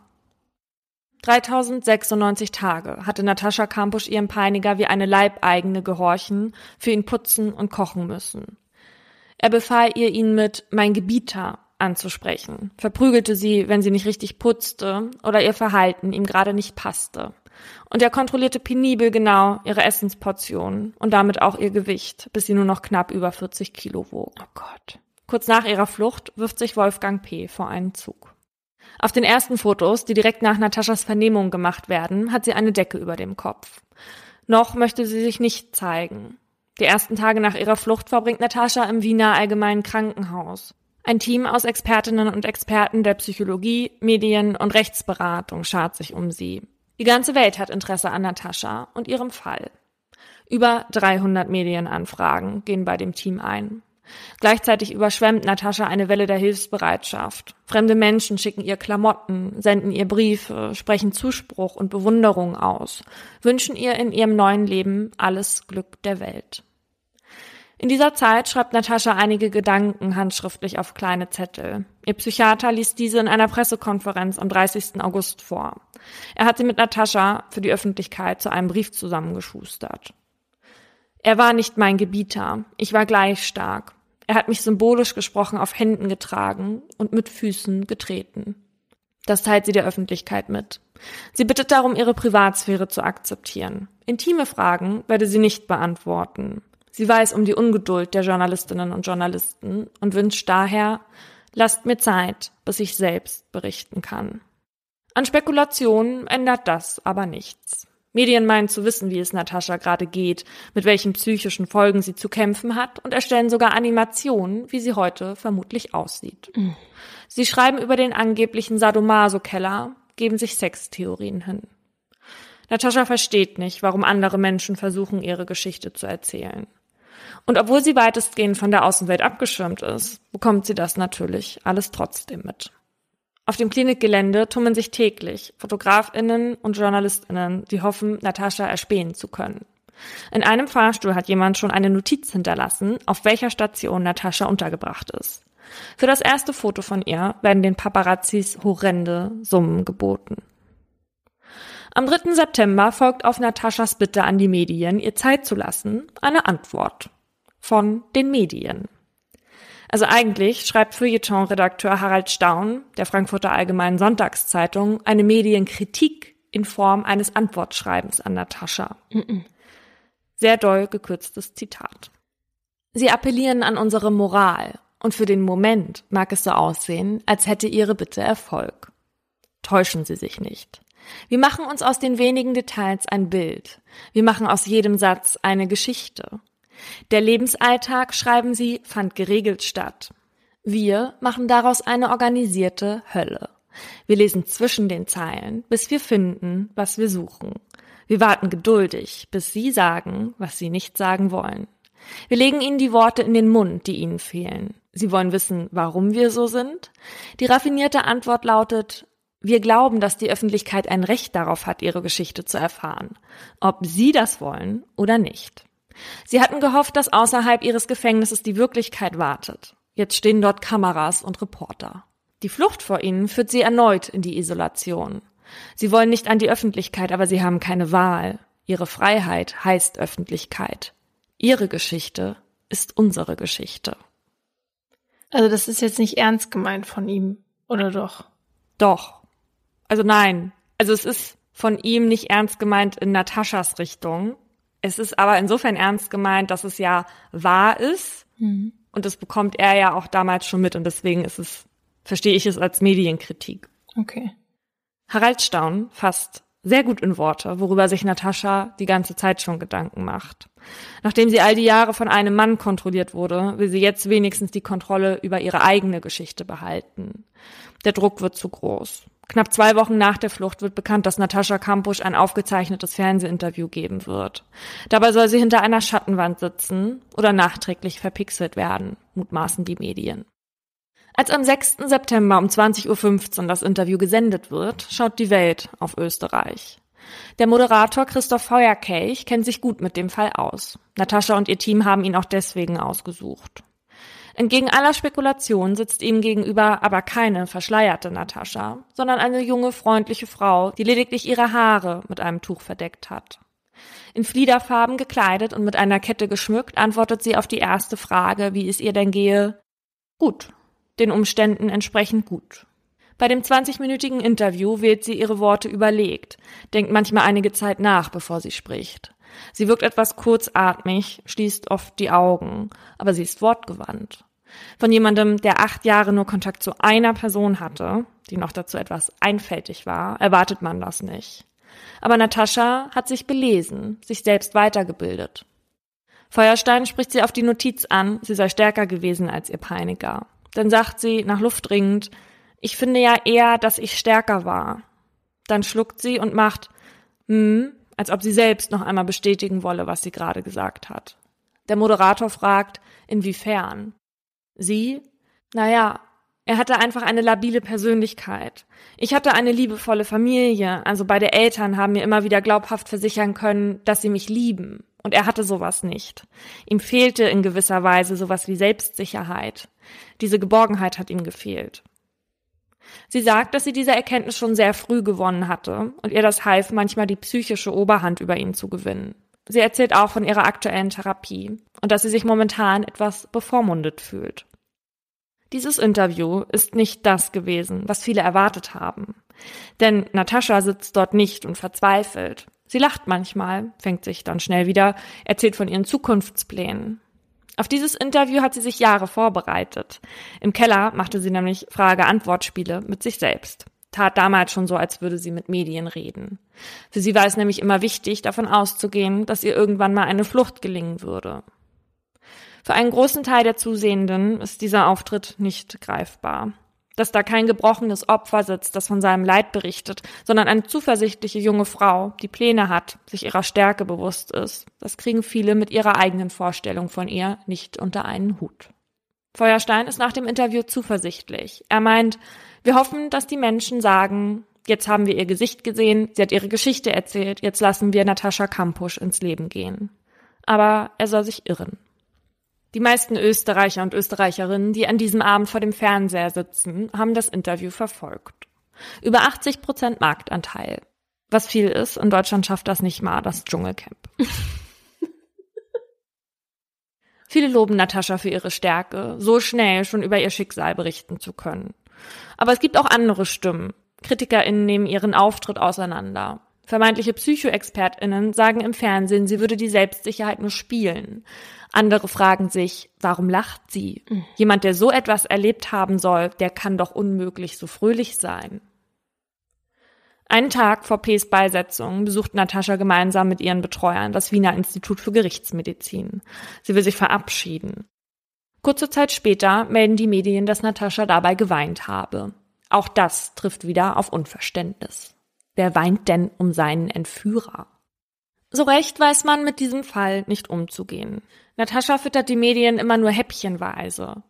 3096 Tage hatte Natascha Kampusch ihrem Peiniger wie eine Leibeigene gehorchen, für ihn putzen und kochen müssen. Er befahl ihr, ihn mit mein Gebieter anzusprechen, verprügelte sie, wenn sie nicht richtig putzte oder ihr Verhalten ihm gerade nicht passte. Und er kontrollierte penibel genau ihre Essensportionen und damit auch ihr Gewicht, bis sie nur noch knapp über 40 Kilo wog. Oh Gott. Kurz nach ihrer Flucht wirft sich Wolfgang P. vor einen Zug. Auf den ersten Fotos, die direkt nach Nataschas Vernehmung gemacht werden, hat sie eine Decke über dem Kopf. Noch möchte sie sich nicht zeigen. Die ersten Tage nach ihrer Flucht verbringt Natascha im Wiener Allgemeinen Krankenhaus. Ein Team aus Expertinnen und Experten der Psychologie, Medien und Rechtsberatung schart sich um sie. Die ganze Welt hat Interesse an Natascha und ihrem Fall. Über 300 Medienanfragen gehen bei dem Team ein. Gleichzeitig überschwemmt Natascha eine Welle der Hilfsbereitschaft. Fremde Menschen schicken ihr Klamotten, senden ihr Briefe, sprechen Zuspruch und Bewunderung aus, wünschen ihr in ihrem neuen Leben alles Glück der Welt. In dieser Zeit schreibt Natascha einige Gedanken handschriftlich auf kleine Zettel. Ihr Psychiater liest diese in einer Pressekonferenz am 30. August vor. Er hat sie mit Natascha für die Öffentlichkeit zu einem Brief zusammengeschustert. Er war nicht mein Gebieter, ich war gleich stark. Er hat mich symbolisch gesprochen auf Händen getragen und mit Füßen getreten. Das teilt sie der Öffentlichkeit mit. Sie bittet darum, ihre Privatsphäre zu akzeptieren. Intime Fragen werde sie nicht beantworten. Sie weiß um die Ungeduld der Journalistinnen und Journalisten und wünscht daher, lasst mir Zeit, bis ich selbst berichten kann. An Spekulationen ändert das aber nichts. Medien meinen zu wissen, wie es Natascha gerade geht, mit welchen psychischen Folgen sie zu kämpfen hat und erstellen sogar Animationen, wie sie heute vermutlich aussieht. Mhm. Sie schreiben über den angeblichen Sadomaso-Keller, geben sich Sextheorien hin. Natascha versteht nicht, warum andere Menschen versuchen, ihre Geschichte zu erzählen. Und obwohl sie weitestgehend von der Außenwelt abgeschirmt ist, bekommt sie das natürlich alles trotzdem mit. Auf dem Klinikgelände tummeln sich täglich Fotografinnen und Journalistinnen, die hoffen, Natascha erspähen zu können. In einem Fahrstuhl hat jemand schon eine Notiz hinterlassen, auf welcher Station Natascha untergebracht ist. Für das erste Foto von ihr werden den Paparazzis horrende Summen geboten. Am 3. September folgt auf Nataschas Bitte an die Medien, ihr Zeit zu lassen, eine Antwort von den Medien. Also eigentlich schreibt Feuilleton-Redakteur Harald Staun der Frankfurter Allgemeinen Sonntagszeitung eine Medienkritik in Form eines Antwortschreibens an Natascha. Sehr doll gekürztes Zitat. Sie appellieren an unsere Moral und für den Moment mag es so aussehen, als hätte ihre Bitte Erfolg. Täuschen Sie sich nicht. Wir machen uns aus den wenigen Details ein Bild. Wir machen aus jedem Satz eine Geschichte. Der Lebensalltag, schreiben sie, fand geregelt statt. Wir machen daraus eine organisierte Hölle. Wir lesen zwischen den Zeilen, bis wir finden, was wir suchen. Wir warten geduldig, bis Sie sagen, was Sie nicht sagen wollen. Wir legen Ihnen die Worte in den Mund, die Ihnen fehlen. Sie wollen wissen, warum wir so sind? Die raffinierte Antwort lautet, wir glauben, dass die Öffentlichkeit ein Recht darauf hat, ihre Geschichte zu erfahren, ob Sie das wollen oder nicht. Sie hatten gehofft, dass außerhalb ihres Gefängnisses die Wirklichkeit wartet. Jetzt stehen dort Kameras und Reporter. Die Flucht vor ihnen führt sie erneut in die Isolation. Sie wollen nicht an die Öffentlichkeit, aber sie haben keine Wahl. Ihre Freiheit heißt Öffentlichkeit. Ihre Geschichte ist unsere Geschichte. Also das ist jetzt nicht ernst gemeint von ihm, oder doch? Doch. Also nein. Also es ist von ihm nicht ernst gemeint in Nataschas Richtung, es ist aber insofern ernst gemeint, dass es ja wahr ist. Mhm. Und das bekommt er ja auch damals schon mit. Und deswegen ist es, verstehe ich es als Medienkritik. Okay. Harald Staun fasst sehr gut in Worte, worüber sich Natascha die ganze Zeit schon Gedanken macht. Nachdem sie all die Jahre von einem Mann kontrolliert wurde, will sie jetzt wenigstens die Kontrolle über ihre eigene Geschichte behalten. Der Druck wird zu groß. Knapp zwei Wochen nach der Flucht wird bekannt, dass Natascha Kampusch ein aufgezeichnetes Fernsehinterview geben wird. Dabei soll sie hinter einer Schattenwand sitzen oder nachträglich verpixelt werden, mutmaßen die Medien. Als am 6. September um 20.15 Uhr das Interview gesendet wird, schaut die Welt auf Österreich. Der Moderator Christoph Feuerkelch kennt sich gut mit dem Fall aus. Natascha und ihr Team haben ihn auch deswegen ausgesucht. Entgegen aller Spekulation sitzt ihm gegenüber aber keine verschleierte Natascha, sondern eine junge, freundliche Frau, die lediglich ihre Haare mit einem Tuch verdeckt hat. In Fliederfarben gekleidet und mit einer Kette geschmückt, antwortet sie auf die erste Frage, wie es ihr denn gehe. Gut. Den Umständen entsprechend gut. Bei dem 20-minütigen Interview wählt sie ihre Worte überlegt, denkt manchmal einige Zeit nach, bevor sie spricht. Sie wirkt etwas kurzatmig, schließt oft die Augen, aber sie ist wortgewandt. Von jemandem, der acht Jahre nur Kontakt zu einer Person hatte, die noch dazu etwas einfältig war, erwartet man das nicht. Aber Natascha hat sich belesen, sich selbst weitergebildet. Feuerstein spricht sie auf die Notiz an, sie sei stärker gewesen als ihr Peiniger. Dann sagt sie, nach Luft dringend, ich finde ja eher, dass ich stärker war. Dann schluckt sie und macht, hm, als ob sie selbst noch einmal bestätigen wolle, was sie gerade gesagt hat. Der Moderator fragt, inwiefern? Sie, naja, er hatte einfach eine labile Persönlichkeit. Ich hatte eine liebevolle Familie, also beide Eltern haben mir immer wieder glaubhaft versichern können, dass sie mich lieben. Und er hatte sowas nicht. Ihm fehlte in gewisser Weise sowas wie Selbstsicherheit. Diese Geborgenheit hat ihm gefehlt. Sie sagt, dass sie diese Erkenntnis schon sehr früh gewonnen hatte und ihr das half, manchmal die psychische Oberhand über ihn zu gewinnen. Sie erzählt auch von ihrer aktuellen Therapie und dass sie sich momentan etwas bevormundet fühlt. Dieses Interview ist nicht das gewesen, was viele erwartet haben. Denn Natascha sitzt dort nicht und verzweifelt. Sie lacht manchmal, fängt sich dann schnell wieder, erzählt von ihren Zukunftsplänen. Auf dieses Interview hat sie sich Jahre vorbereitet. Im Keller machte sie nämlich Frage-Antwort-Spiele mit sich selbst. Tat damals schon so, als würde sie mit Medien reden. Für sie war es nämlich immer wichtig, davon auszugehen, dass ihr irgendwann mal eine Flucht gelingen würde. Für einen großen Teil der Zusehenden ist dieser Auftritt nicht greifbar. Dass da kein gebrochenes Opfer sitzt, das von seinem Leid berichtet, sondern eine zuversichtliche junge Frau, die Pläne hat, sich ihrer Stärke bewusst ist, das kriegen viele mit ihrer eigenen Vorstellung von ihr nicht unter einen Hut. Feuerstein ist nach dem Interview zuversichtlich. Er meint, wir hoffen, dass die Menschen sagen, jetzt haben wir ihr Gesicht gesehen, sie hat ihre Geschichte erzählt, jetzt lassen wir Natascha Kampusch ins Leben gehen. Aber er soll sich irren. Die meisten Österreicher und Österreicherinnen, die an diesem Abend vor dem Fernseher sitzen, haben das Interview verfolgt. Über 80 Prozent Marktanteil. Was viel ist, in Deutschland schafft das nicht mal das Dschungelcamp. Viele loben Natascha für ihre Stärke, so schnell schon über ihr Schicksal berichten zu können. Aber es gibt auch andere Stimmen. KritikerInnen nehmen ihren Auftritt auseinander. Vermeintliche PsychoexpertInnen sagen im Fernsehen, sie würde die Selbstsicherheit nur spielen. Andere fragen sich, warum lacht sie? Mhm. Jemand, der so etwas erlebt haben soll, der kann doch unmöglich so fröhlich sein. Einen Tag vor Ps Beisetzung besucht Natascha gemeinsam mit ihren Betreuern das Wiener Institut für Gerichtsmedizin. Sie will sich verabschieden. Kurze Zeit später melden die Medien, dass Natascha dabei geweint habe. Auch das trifft wieder auf Unverständnis. Wer weint denn um seinen Entführer? So recht weiß man mit diesem Fall nicht umzugehen. Natascha füttert die Medien immer nur häppchenweise.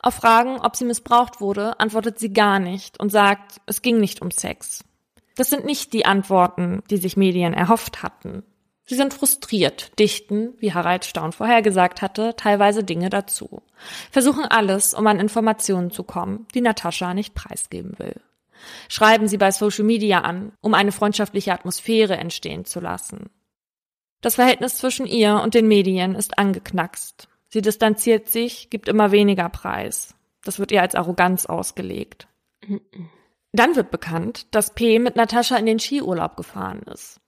Auf Fragen, ob sie missbraucht wurde, antwortet sie gar nicht und sagt, es ging nicht um Sex. Das sind nicht die Antworten, die sich Medien erhofft hatten. Sie sind frustriert, dichten, wie Harald Staun vorhergesagt hatte, teilweise Dinge dazu. Versuchen alles, um an Informationen zu kommen, die Natascha nicht preisgeben will. Schreiben sie bei Social Media an, um eine freundschaftliche Atmosphäre entstehen zu lassen. Das Verhältnis zwischen ihr und den Medien ist angeknackst. Sie distanziert sich, gibt immer weniger Preis. Das wird ihr als Arroganz ausgelegt. Dann wird bekannt, dass P mit Natascha in den Skiurlaub gefahren ist.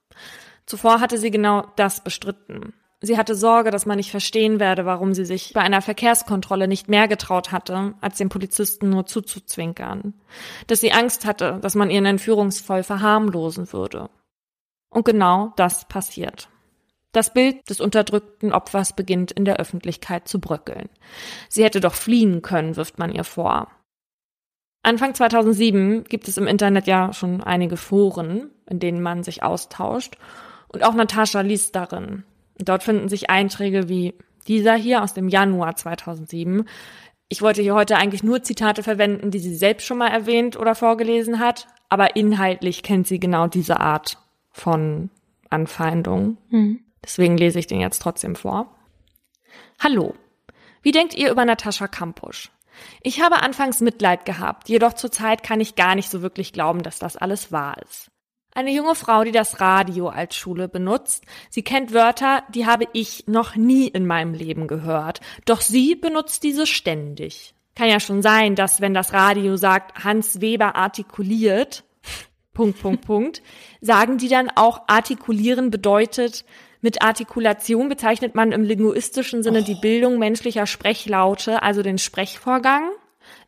Zuvor hatte sie genau das bestritten. Sie hatte Sorge, dass man nicht verstehen werde, warum sie sich bei einer Verkehrskontrolle nicht mehr getraut hatte, als den Polizisten nur zuzuzwinkern. Dass sie Angst hatte, dass man ihren entführungsvoll verharmlosen würde. Und genau das passiert. Das Bild des unterdrückten Opfers beginnt in der Öffentlichkeit zu bröckeln. Sie hätte doch fliehen können, wirft man ihr vor. Anfang 2007 gibt es im Internet ja schon einige Foren, in denen man sich austauscht. Und auch Natascha liest darin. Dort finden sich Einträge wie dieser hier aus dem Januar 2007. Ich wollte hier heute eigentlich nur Zitate verwenden, die sie selbst schon mal erwähnt oder vorgelesen hat, aber inhaltlich kennt sie genau diese Art von Anfeindung. Mhm. Deswegen lese ich den jetzt trotzdem vor. Hallo. Wie denkt ihr über Natascha Kampusch? Ich habe anfangs Mitleid gehabt, jedoch zurzeit kann ich gar nicht so wirklich glauben, dass das alles wahr ist. Eine junge Frau, die das Radio als Schule benutzt. Sie kennt Wörter, die habe ich noch nie in meinem Leben gehört. Doch sie benutzt diese ständig. Kann ja schon sein, dass wenn das Radio sagt, Hans Weber artikuliert, Punkt, Punkt, Punkt, sagen die dann auch artikulieren bedeutet, mit Artikulation bezeichnet man im linguistischen Sinne oh. die Bildung menschlicher Sprechlaute, also den Sprechvorgang.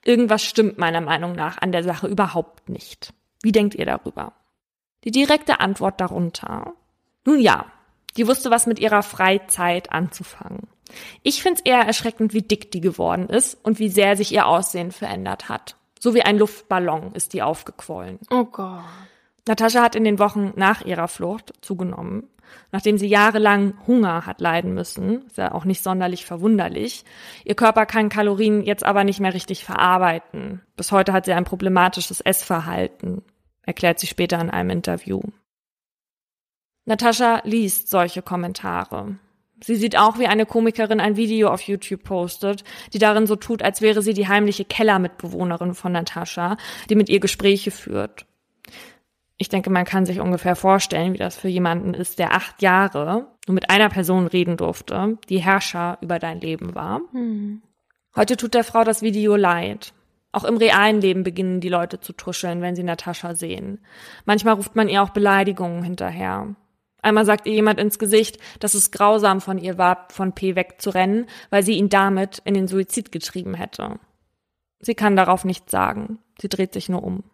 Irgendwas stimmt meiner Meinung nach an der Sache überhaupt nicht. Wie denkt ihr darüber? Die direkte Antwort darunter. Nun ja, die wusste was mit ihrer Freizeit anzufangen. Ich find's eher erschreckend, wie dick die geworden ist und wie sehr sich ihr Aussehen verändert hat. So wie ein Luftballon ist die aufgequollen. Oh Gott. Natascha hat in den Wochen nach ihrer Flucht zugenommen. Nachdem sie jahrelang Hunger hat leiden müssen, ist ja auch nicht sonderlich verwunderlich. Ihr Körper kann Kalorien jetzt aber nicht mehr richtig verarbeiten. Bis heute hat sie ein problematisches Essverhalten, erklärt sie später in einem Interview. Natascha liest solche Kommentare. Sie sieht auch, wie eine Komikerin ein Video auf YouTube postet, die darin so tut, als wäre sie die heimliche Kellermitbewohnerin von Natascha, die mit ihr Gespräche führt. Ich denke, man kann sich ungefähr vorstellen, wie das für jemanden ist, der acht Jahre nur mit einer Person reden durfte, die Herrscher über dein Leben war. Hm. Heute tut der Frau das Video leid. Auch im realen Leben beginnen die Leute zu tuscheln, wenn sie Natascha sehen. Manchmal ruft man ihr auch Beleidigungen hinterher. Einmal sagt ihr jemand ins Gesicht, dass es grausam von ihr war, von P wegzurennen, weil sie ihn damit in den Suizid getrieben hätte. Sie kann darauf nichts sagen. Sie dreht sich nur um.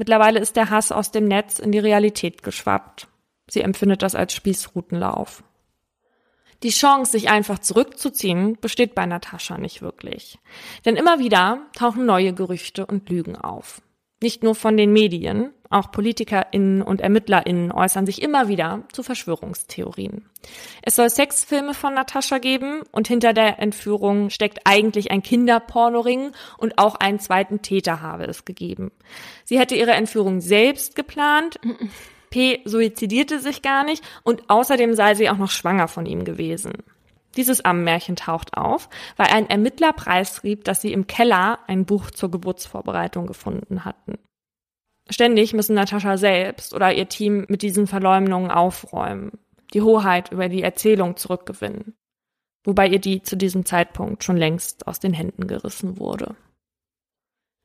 Mittlerweile ist der Hass aus dem Netz in die Realität geschwappt. Sie empfindet das als Spießrutenlauf. Die Chance, sich einfach zurückzuziehen, besteht bei Natascha nicht wirklich. Denn immer wieder tauchen neue Gerüchte und Lügen auf. Nicht nur von den Medien, auch PolitikerInnen und ErmittlerInnen äußern sich immer wieder zu Verschwörungstheorien. Es soll Sexfilme von Natascha geben und hinter der Entführung steckt eigentlich ein Kinderpornoring und auch einen zweiten Täter habe es gegeben. Sie hätte ihre Entführung selbst geplant. P suizidierte sich gar nicht und außerdem sei sie auch noch schwanger von ihm gewesen. Dieses Ammenmärchen taucht auf, weil ein Ermittler preisrieb, dass sie im Keller ein Buch zur Geburtsvorbereitung gefunden hatten. Ständig müssen Natascha selbst oder ihr Team mit diesen Verleumdungen aufräumen, die Hoheit über die Erzählung zurückgewinnen, wobei ihr die zu diesem Zeitpunkt schon längst aus den Händen gerissen wurde.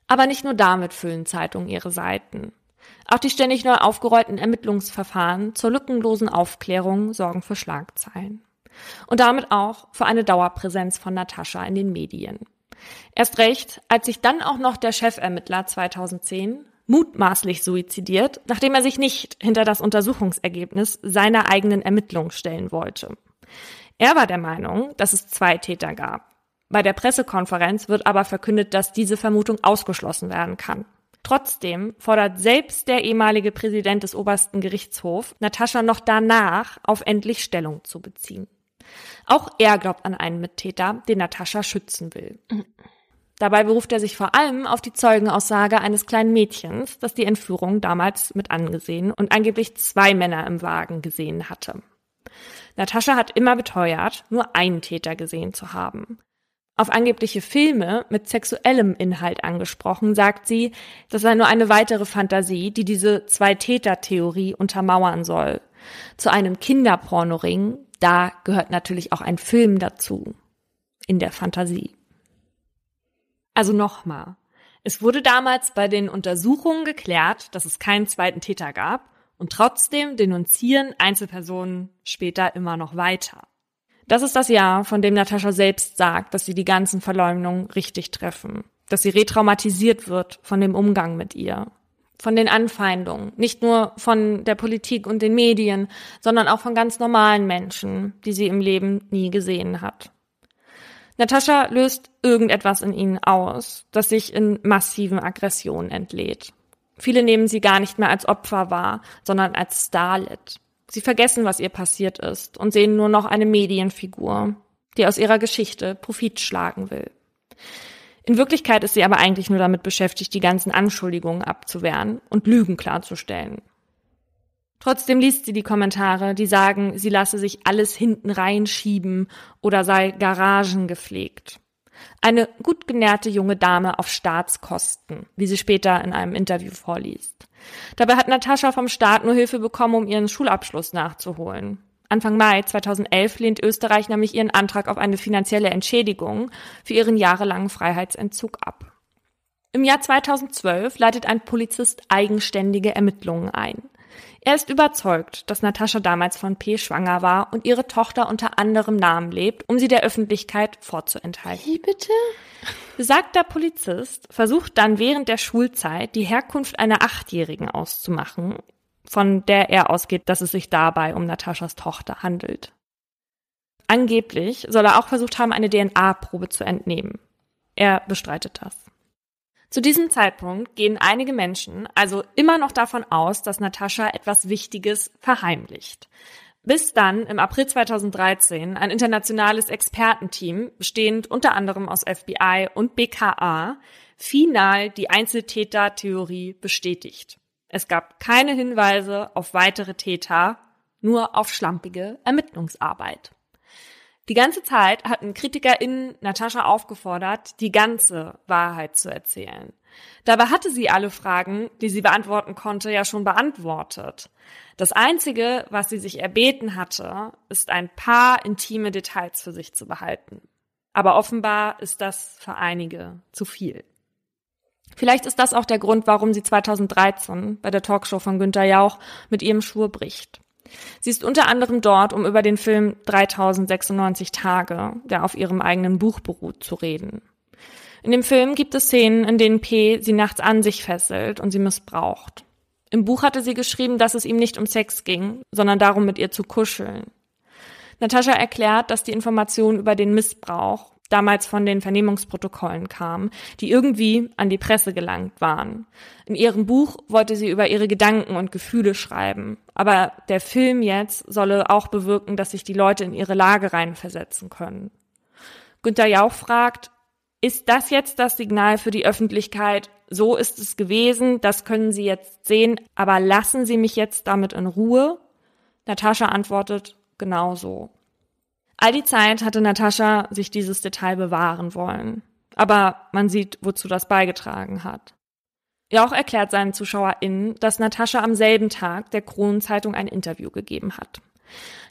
Aber nicht nur damit füllen Zeitungen ihre Seiten. Auch die ständig neu aufgerollten Ermittlungsverfahren zur lückenlosen Aufklärung sorgen für Schlagzeilen und damit auch für eine Dauerpräsenz von Natascha in den Medien. Erst recht, als sich dann auch noch der Chefermittler 2010 mutmaßlich suizidiert, nachdem er sich nicht hinter das Untersuchungsergebnis seiner eigenen Ermittlungen stellen wollte. Er war der Meinung, dass es zwei Täter gab. Bei der Pressekonferenz wird aber verkündet, dass diese Vermutung ausgeschlossen werden kann. Trotzdem fordert selbst der ehemalige Präsident des obersten Gerichtshofs Natascha noch danach auf endlich Stellung zu beziehen. Auch er glaubt an einen Mittäter, den Natascha schützen will. Dabei beruft er sich vor allem auf die Zeugenaussage eines kleinen Mädchens, das die Entführung damals mit angesehen und angeblich zwei Männer im Wagen gesehen hatte. Natascha hat immer beteuert, nur einen Täter gesehen zu haben. Auf angebliche Filme mit sexuellem Inhalt angesprochen, sagt sie, das sei nur eine weitere Fantasie, die diese Zwei-Täter-Theorie untermauern soll. Zu einem Kinderpornoring da gehört natürlich auch ein Film dazu. In der Fantasie. Also nochmal. Es wurde damals bei den Untersuchungen geklärt, dass es keinen zweiten Täter gab und trotzdem denunzieren Einzelpersonen später immer noch weiter. Das ist das Jahr, von dem Natascha selbst sagt, dass sie die ganzen Verleumdungen richtig treffen, dass sie retraumatisiert wird von dem Umgang mit ihr von den Anfeindungen, nicht nur von der Politik und den Medien, sondern auch von ganz normalen Menschen, die sie im Leben nie gesehen hat. Natascha löst irgendetwas in ihnen aus, das sich in massiven Aggressionen entlädt. Viele nehmen sie gar nicht mehr als Opfer wahr, sondern als Starlet. Sie vergessen, was ihr passiert ist und sehen nur noch eine Medienfigur, die aus ihrer Geschichte Profit schlagen will. In Wirklichkeit ist sie aber eigentlich nur damit beschäftigt, die ganzen Anschuldigungen abzuwehren und Lügen klarzustellen. Trotzdem liest sie die Kommentare, die sagen, sie lasse sich alles hinten reinschieben oder sei Garagen gepflegt. Eine gut genährte junge Dame auf Staatskosten, wie sie später in einem Interview vorliest. Dabei hat Natascha vom Staat nur Hilfe bekommen, um ihren Schulabschluss nachzuholen. Anfang Mai 2011 lehnt Österreich nämlich ihren Antrag auf eine finanzielle Entschädigung für ihren jahrelangen Freiheitsentzug ab. Im Jahr 2012 leitet ein Polizist eigenständige Ermittlungen ein. Er ist überzeugt, dass Natascha damals von P. schwanger war und ihre Tochter unter anderem Namen lebt, um sie der Öffentlichkeit vorzuenthalten. Wie bitte? Besagter Polizist versucht dann während der Schulzeit die Herkunft einer Achtjährigen auszumachen, von der er ausgeht, dass es sich dabei um Nataschas Tochter handelt. Angeblich soll er auch versucht haben, eine DNA-Probe zu entnehmen. Er bestreitet das. Zu diesem Zeitpunkt gehen einige Menschen also immer noch davon aus, dass Natascha etwas Wichtiges verheimlicht. Bis dann im April 2013 ein internationales Expertenteam, bestehend unter anderem aus FBI und BKA, final die Einzeltäter-Theorie bestätigt. Es gab keine Hinweise auf weitere Täter, nur auf schlampige Ermittlungsarbeit. Die ganze Zeit hatten KritikerInnen Natascha aufgefordert, die ganze Wahrheit zu erzählen. Dabei hatte sie alle Fragen, die sie beantworten konnte, ja schon beantwortet. Das Einzige, was sie sich erbeten hatte, ist ein paar intime Details für sich zu behalten. Aber offenbar ist das für einige zu viel. Vielleicht ist das auch der Grund, warum sie 2013 bei der Talkshow von Günter Jauch mit ihrem Schwur bricht. Sie ist unter anderem dort, um über den Film 3096 Tage, der auf ihrem eigenen Buch beruht, zu reden. In dem Film gibt es Szenen, in denen P sie nachts an sich fesselt und sie missbraucht. Im Buch hatte sie geschrieben, dass es ihm nicht um Sex ging, sondern darum, mit ihr zu kuscheln. Natascha erklärt, dass die Information über den Missbrauch damals von den Vernehmungsprotokollen kam, die irgendwie an die Presse gelangt waren. In ihrem Buch wollte sie über ihre Gedanken und Gefühle schreiben, aber der Film jetzt solle auch bewirken, dass sich die Leute in ihre Lage reinversetzen können. Günter Jauch fragt, ist das jetzt das Signal für die Öffentlichkeit? So ist es gewesen, das können Sie jetzt sehen, aber lassen Sie mich jetzt damit in Ruhe? Natascha antwortet, genau so. All die Zeit hatte Natascha sich dieses Detail bewahren wollen. Aber man sieht, wozu das beigetragen hat. Jauch erklärt seinen ZuschauerInnen, dass Natascha am selben Tag der Kronenzeitung ein Interview gegeben hat.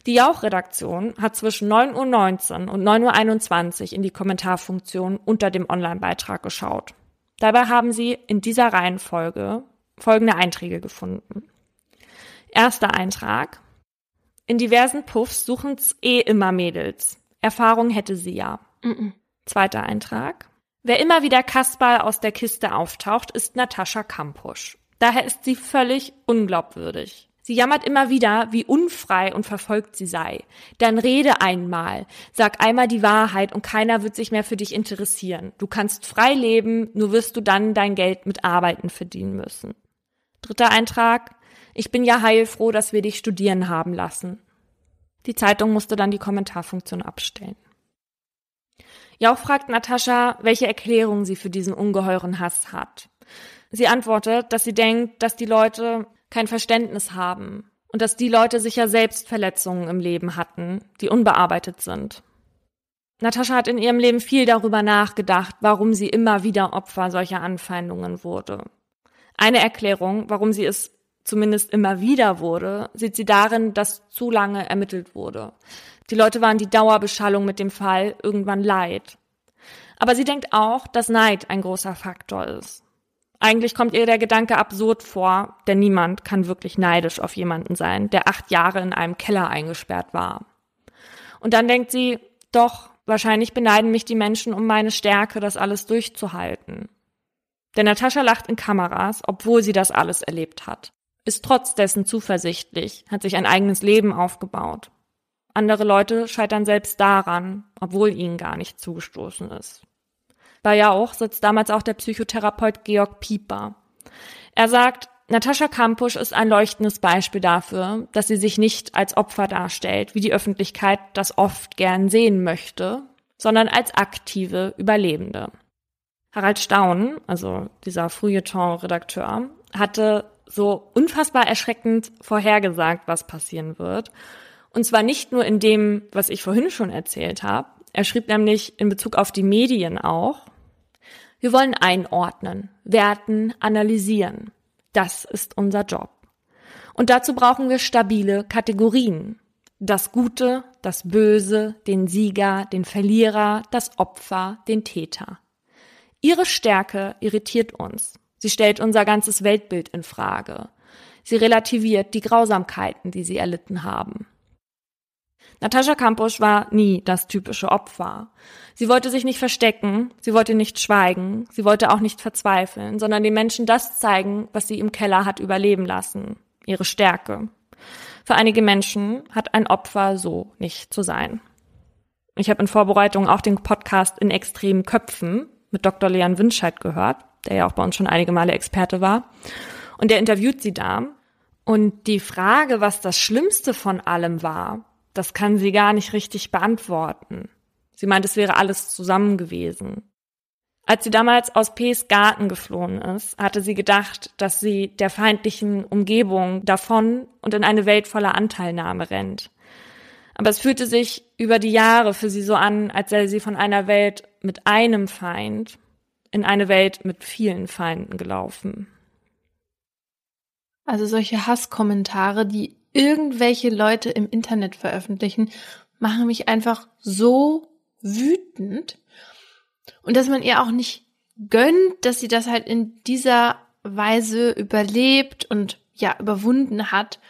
Die Jauch-Redaktion hat zwischen 9.19 Uhr und 9.21 Uhr in die Kommentarfunktion unter dem Online-Beitrag geschaut. Dabei haben sie in dieser Reihenfolge folgende Einträge gefunden. Erster Eintrag. In diversen Puffs suchen's eh immer Mädels. Erfahrung hätte sie ja. Mm -mm. Zweiter Eintrag. Wer immer wieder Kasperl aus der Kiste auftaucht, ist Natascha Kampusch. Daher ist sie völlig unglaubwürdig. Sie jammert immer wieder, wie unfrei und verfolgt sie sei. Dann rede einmal, sag einmal die Wahrheit und keiner wird sich mehr für dich interessieren. Du kannst frei leben, nur wirst du dann dein Geld mit Arbeiten verdienen müssen. Dritter Eintrag. Ich bin ja heilfroh, dass wir dich studieren haben lassen. Die Zeitung musste dann die Kommentarfunktion abstellen. Jauch fragt Natascha, welche Erklärung sie für diesen ungeheuren Hass hat. Sie antwortet, dass sie denkt, dass die Leute kein Verständnis haben und dass die Leute sicher selbst Verletzungen im Leben hatten, die unbearbeitet sind. Natascha hat in ihrem Leben viel darüber nachgedacht, warum sie immer wieder Opfer solcher Anfeindungen wurde. Eine Erklärung, warum sie es zumindest immer wieder wurde, sieht sie darin, dass zu lange ermittelt wurde. Die Leute waren die Dauerbeschallung mit dem Fall irgendwann leid. Aber sie denkt auch, dass Neid ein großer Faktor ist. Eigentlich kommt ihr der Gedanke absurd vor, denn niemand kann wirklich neidisch auf jemanden sein, der acht Jahre in einem Keller eingesperrt war. Und dann denkt sie, doch, wahrscheinlich beneiden mich die Menschen um meine Stärke, das alles durchzuhalten. Denn Natascha lacht in Kameras, obwohl sie das alles erlebt hat ist trotz dessen zuversichtlich, hat sich ein eigenes Leben aufgebaut. Andere Leute scheitern selbst daran, obwohl ihnen gar nicht zugestoßen ist. Bei Jauch sitzt damals auch der Psychotherapeut Georg Pieper. Er sagt, Natascha Kampusch ist ein leuchtendes Beispiel dafür, dass sie sich nicht als Opfer darstellt, wie die Öffentlichkeit das oft gern sehen möchte, sondern als aktive Überlebende. Harald Staun, also dieser Feuilleton-Redakteur, hatte so unfassbar erschreckend vorhergesagt, was passieren wird. Und zwar nicht nur in dem, was ich vorhin schon erzählt habe. Er schrieb nämlich in Bezug auf die Medien auch, wir wollen einordnen, werten, analysieren. Das ist unser Job. Und dazu brauchen wir stabile Kategorien. Das Gute, das Böse, den Sieger, den Verlierer, das Opfer, den Täter. Ihre Stärke irritiert uns. Sie stellt unser ganzes Weltbild in Frage. Sie relativiert die Grausamkeiten, die sie erlitten haben. Natascha Kampusch war nie das typische Opfer. Sie wollte sich nicht verstecken, sie wollte nicht schweigen, sie wollte auch nicht verzweifeln, sondern den Menschen das zeigen, was sie im Keller hat überleben lassen, ihre Stärke. Für einige Menschen hat ein Opfer so nicht zu sein. Ich habe in Vorbereitung auch den Podcast in extremen Köpfen mit Dr. Leon Winscheid gehört der ja auch bei uns schon einige Male Experte war. Und der interviewt sie da. Und die Frage, was das Schlimmste von allem war, das kann sie gar nicht richtig beantworten. Sie meint, es wäre alles zusammen gewesen. Als sie damals aus P.s Garten geflohen ist, hatte sie gedacht, dass sie der feindlichen Umgebung davon und in eine Welt voller Anteilnahme rennt. Aber es fühlte sich über die Jahre für sie so an, als sei sie von einer Welt mit einem Feind in eine Welt mit vielen Feinden gelaufen. Also solche Hasskommentare, die irgendwelche Leute im Internet veröffentlichen, machen mich einfach so wütend. Und dass man ihr auch nicht gönnt, dass sie das halt in dieser Weise überlebt und ja, überwunden hat.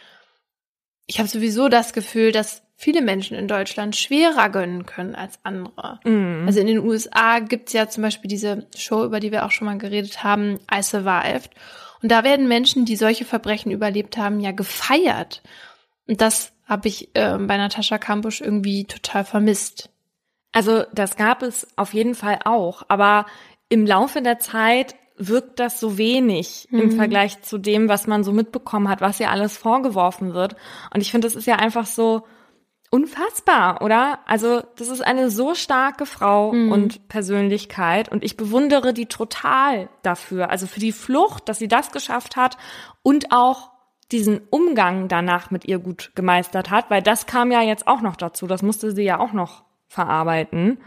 Ich habe sowieso das Gefühl, dass viele Menschen in Deutschland schwerer gönnen können als andere. Mm. Also in den USA gibt's ja zum Beispiel diese Show, über die wir auch schon mal geredet haben, I Survived. Und da werden Menschen, die solche Verbrechen überlebt haben, ja gefeiert. Und das habe ich äh, bei Natascha Kampusch irgendwie total vermisst. Also das gab es auf jeden Fall auch, aber im Laufe der Zeit wirkt das so wenig mhm. im Vergleich zu dem, was man so mitbekommen hat, was ihr alles vorgeworfen wird. Und ich finde, das ist ja einfach so, unfassbar, oder? Also, das ist eine so starke Frau mhm. und Persönlichkeit und ich bewundere die total dafür. Also für die Flucht, dass sie das geschafft hat und auch diesen Umgang danach mit ihr gut gemeistert hat, weil das kam ja jetzt auch noch dazu. Das musste sie ja auch noch verarbeiten.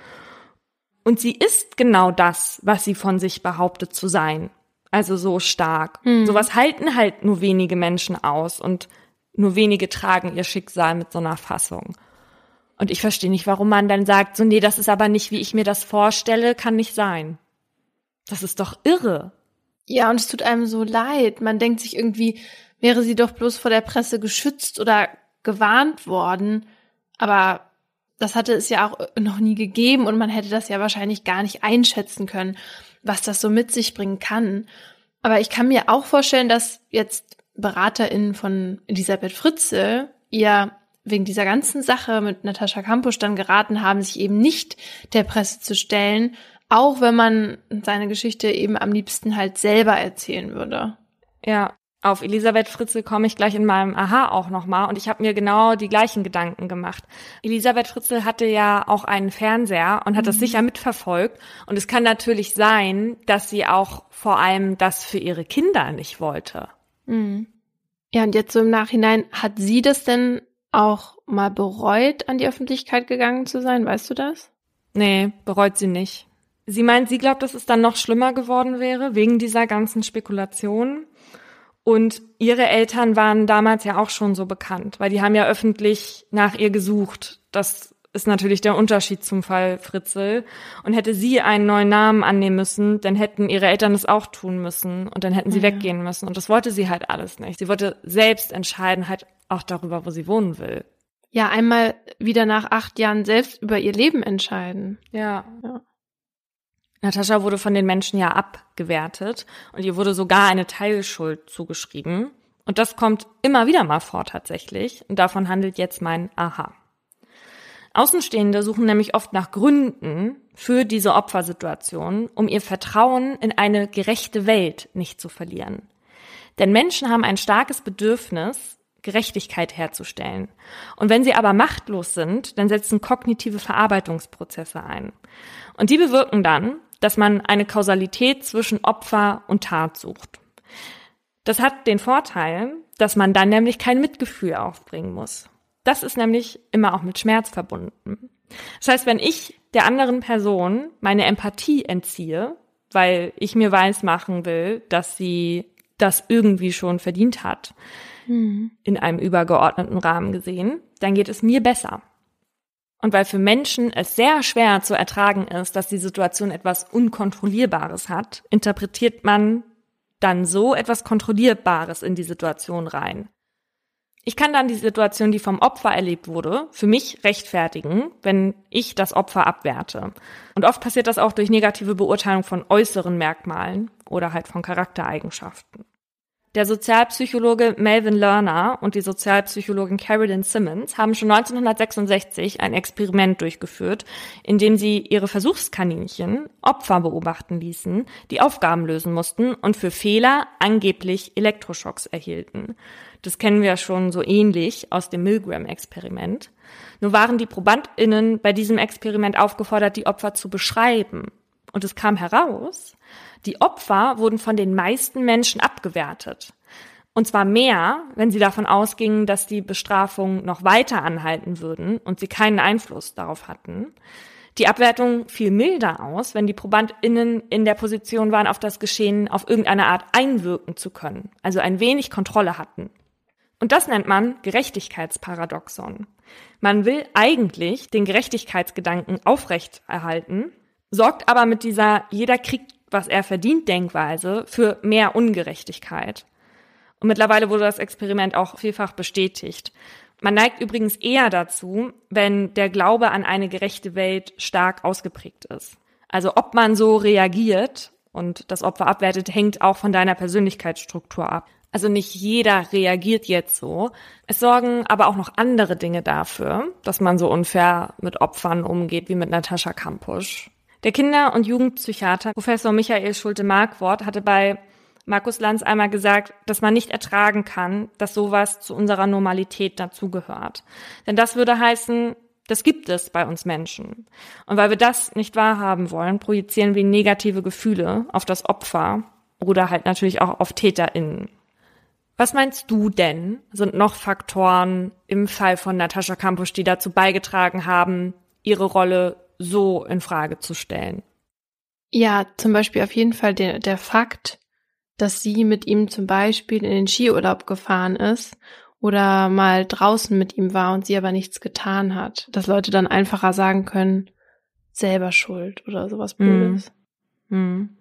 Und sie ist genau das, was sie von sich behauptet zu sein. Also so stark. Mhm. Sowas halten halt nur wenige Menschen aus und nur wenige tragen ihr Schicksal mit so einer Fassung. Und ich verstehe nicht, warum man dann sagt, so, nee, das ist aber nicht, wie ich mir das vorstelle, kann nicht sein. Das ist doch irre. Ja, und es tut einem so leid. Man denkt sich irgendwie, wäre sie doch bloß vor der Presse geschützt oder gewarnt worden. Aber das hatte es ja auch noch nie gegeben und man hätte das ja wahrscheinlich gar nicht einschätzen können, was das so mit sich bringen kann. Aber ich kann mir auch vorstellen, dass jetzt BeraterInnen von Elisabeth Fritze ihr wegen dieser ganzen Sache mit Natascha Kampusch dann geraten haben, sich eben nicht der Presse zu stellen, auch wenn man seine Geschichte eben am liebsten halt selber erzählen würde. Ja, auf Elisabeth Fritze komme ich gleich in meinem Aha auch nochmal und ich habe mir genau die gleichen Gedanken gemacht. Elisabeth Fritze hatte ja auch einen Fernseher und hat mhm. das sicher mitverfolgt und es kann natürlich sein, dass sie auch vor allem das für ihre Kinder nicht wollte. Mhm. Ja, und jetzt so im Nachhinein, hat sie das denn auch mal bereut, an die Öffentlichkeit gegangen zu sein? Weißt du das? Nee, bereut sie nicht. Sie meint, sie glaubt, dass es dann noch schlimmer geworden wäre, wegen dieser ganzen Spekulation. Und ihre Eltern waren damals ja auch schon so bekannt, weil die haben ja öffentlich nach ihr gesucht. Das ist natürlich der Unterschied zum Fall Fritzel. Und hätte sie einen neuen Namen annehmen müssen, dann hätten ihre Eltern es auch tun müssen und dann hätten sie ja. weggehen müssen. Und das wollte sie halt alles nicht. Sie wollte selbst entscheiden, halt auch darüber, wo sie wohnen will. Ja, einmal wieder nach acht Jahren selbst über ihr Leben entscheiden. Ja. ja. Natascha wurde von den Menschen ja abgewertet und ihr wurde sogar eine Teilschuld zugeschrieben. Und das kommt immer wieder mal vor tatsächlich. Und davon handelt jetzt mein Aha. Außenstehende suchen nämlich oft nach Gründen für diese Opfersituation, um ihr Vertrauen in eine gerechte Welt nicht zu verlieren. Denn Menschen haben ein starkes Bedürfnis, Gerechtigkeit herzustellen. Und wenn sie aber machtlos sind, dann setzen kognitive Verarbeitungsprozesse ein. Und die bewirken dann, dass man eine Kausalität zwischen Opfer und Tat sucht. Das hat den Vorteil, dass man dann nämlich kein Mitgefühl aufbringen muss. Das ist nämlich immer auch mit Schmerz verbunden. Das heißt, wenn ich der anderen Person meine Empathie entziehe, weil ich mir weiß machen will, dass sie das irgendwie schon verdient hat, mhm. in einem übergeordneten Rahmen gesehen, dann geht es mir besser. Und weil für Menschen es sehr schwer zu ertragen ist, dass die Situation etwas Unkontrollierbares hat, interpretiert man dann so etwas Kontrollierbares in die Situation rein. Ich kann dann die Situation, die vom Opfer erlebt wurde, für mich rechtfertigen, wenn ich das Opfer abwerte. Und oft passiert das auch durch negative Beurteilung von äußeren Merkmalen oder halt von Charaktereigenschaften. Der Sozialpsychologe Melvin Lerner und die Sozialpsychologin Carolyn Simmons haben schon 1966 ein Experiment durchgeführt, in dem sie ihre Versuchskaninchen Opfer beobachten ließen, die Aufgaben lösen mussten und für Fehler angeblich Elektroschocks erhielten. Das kennen wir schon so ähnlich aus dem Milgram-Experiment. Nur waren die ProbandInnen bei diesem Experiment aufgefordert, die Opfer zu beschreiben. Und es kam heraus, die Opfer wurden von den meisten Menschen abgewertet. Und zwar mehr, wenn sie davon ausgingen, dass die Bestrafungen noch weiter anhalten würden und sie keinen Einfluss darauf hatten. Die Abwertung fiel milder aus, wenn die ProbandInnen in der Position waren, auf das Geschehen auf irgendeine Art einwirken zu können, also ein wenig Kontrolle hatten. Und das nennt man Gerechtigkeitsparadoxon. Man will eigentlich den Gerechtigkeitsgedanken aufrechterhalten, sorgt aber mit dieser jeder kriegt, was er verdient Denkweise für mehr Ungerechtigkeit. Und mittlerweile wurde das Experiment auch vielfach bestätigt. Man neigt übrigens eher dazu, wenn der Glaube an eine gerechte Welt stark ausgeprägt ist. Also ob man so reagiert und das Opfer abwertet, hängt auch von deiner Persönlichkeitsstruktur ab. Also nicht jeder reagiert jetzt so. Es sorgen aber auch noch andere Dinge dafür, dass man so unfair mit Opfern umgeht wie mit Natascha Kampusch. Der Kinder- und Jugendpsychiater Professor Michael Schulte-Markwort hatte bei Markus Lanz einmal gesagt, dass man nicht ertragen kann, dass sowas zu unserer Normalität dazugehört. Denn das würde heißen, das gibt es bei uns Menschen. Und weil wir das nicht wahrhaben wollen, projizieren wir negative Gefühle auf das Opfer oder halt natürlich auch auf TäterInnen. Was meinst du denn, sind noch Faktoren im Fall von Natascha Kampusch, die dazu beigetragen haben, ihre Rolle so in Frage zu stellen? Ja, zum Beispiel auf jeden Fall der, der Fakt, dass sie mit ihm zum Beispiel in den Skiurlaub gefahren ist oder mal draußen mit ihm war und sie aber nichts getan hat. Dass Leute dann einfacher sagen können, selber schuld oder sowas mhm. Blödes. Mhm.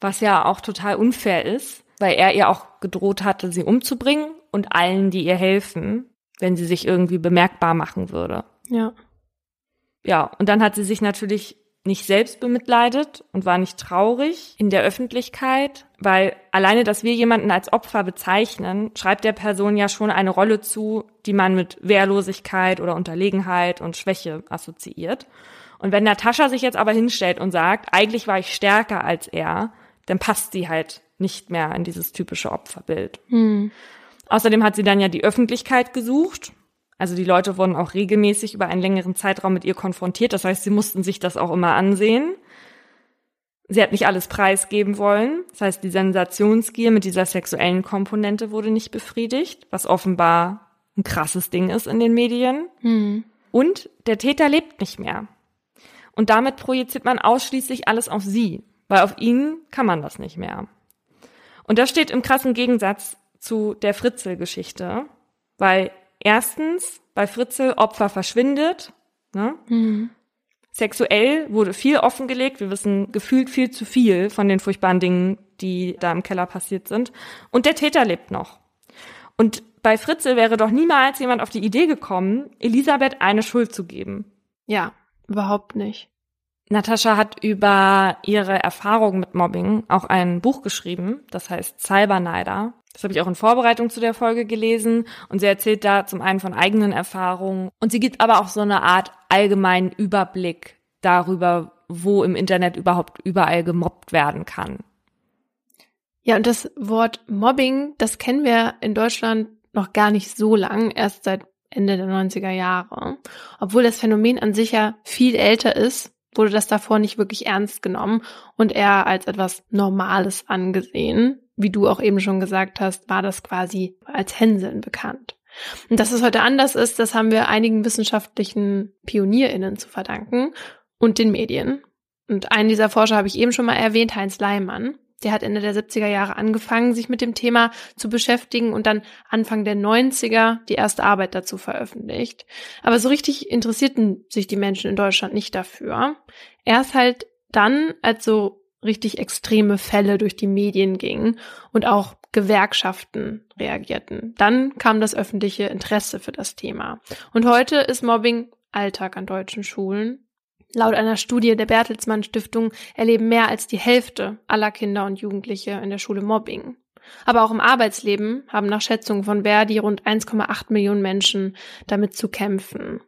Was ja auch total unfair ist, weil er ihr auch gedroht hatte, sie umzubringen und allen, die ihr helfen, wenn sie sich irgendwie bemerkbar machen würde. Ja. Ja, und dann hat sie sich natürlich nicht selbst bemitleidet und war nicht traurig in der Öffentlichkeit, weil alleine, dass wir jemanden als Opfer bezeichnen, schreibt der Person ja schon eine Rolle zu, die man mit Wehrlosigkeit oder Unterlegenheit und Schwäche assoziiert. Und wenn Natascha sich jetzt aber hinstellt und sagt, eigentlich war ich stärker als er, dann passt sie halt nicht mehr in dieses typische Opferbild. Hm. Außerdem hat sie dann ja die Öffentlichkeit gesucht. Also die Leute wurden auch regelmäßig über einen längeren Zeitraum mit ihr konfrontiert. Das heißt, sie mussten sich das auch immer ansehen. Sie hat nicht alles preisgeben wollen. Das heißt, die Sensationsgier mit dieser sexuellen Komponente wurde nicht befriedigt, was offenbar ein krasses Ding ist in den Medien. Hm. Und der Täter lebt nicht mehr. Und damit projiziert man ausschließlich alles auf sie, weil auf ihn kann man das nicht mehr. Und das steht im krassen Gegensatz zu der Fritzel-Geschichte, weil erstens bei Fritzel Opfer verschwindet, ne? Mhm. Sexuell wurde viel offengelegt. Wir wissen gefühlt viel zu viel von den furchtbaren Dingen, die da im Keller passiert sind. Und der Täter lebt noch. Und bei Fritzel wäre doch niemals jemand auf die Idee gekommen, Elisabeth eine Schuld zu geben. Ja, überhaupt nicht. Natascha hat über ihre Erfahrungen mit Mobbing auch ein Buch geschrieben, das heißt Cyberneider. Das habe ich auch in Vorbereitung zu der Folge gelesen und sie erzählt da zum einen von eigenen Erfahrungen und sie gibt aber auch so eine Art allgemeinen Überblick darüber, wo im Internet überhaupt überall gemobbt werden kann. Ja, und das Wort Mobbing, das kennen wir in Deutschland noch gar nicht so lang, erst seit Ende der 90er Jahre. Obwohl das Phänomen an sich ja viel älter ist wurde das davor nicht wirklich ernst genommen und eher als etwas Normales angesehen. Wie du auch eben schon gesagt hast, war das quasi als Hänseln bekannt. Und dass es heute anders ist, das haben wir einigen wissenschaftlichen PionierInnen zu verdanken und den Medien. Und einen dieser Forscher habe ich eben schon mal erwähnt, Heinz Leimann. Der hat Ende der 70er Jahre angefangen, sich mit dem Thema zu beschäftigen und dann Anfang der 90er die erste Arbeit dazu veröffentlicht. Aber so richtig interessierten sich die Menschen in Deutschland nicht dafür. Erst halt dann, als so richtig extreme Fälle durch die Medien gingen und auch Gewerkschaften reagierten. Dann kam das öffentliche Interesse für das Thema. Und heute ist Mobbing Alltag an deutschen Schulen Laut einer Studie der Bertelsmann Stiftung erleben mehr als die Hälfte aller Kinder und Jugendliche in der Schule Mobbing. Aber auch im Arbeitsleben haben nach Schätzungen von Verdi rund 1,8 Millionen Menschen damit zu kämpfen.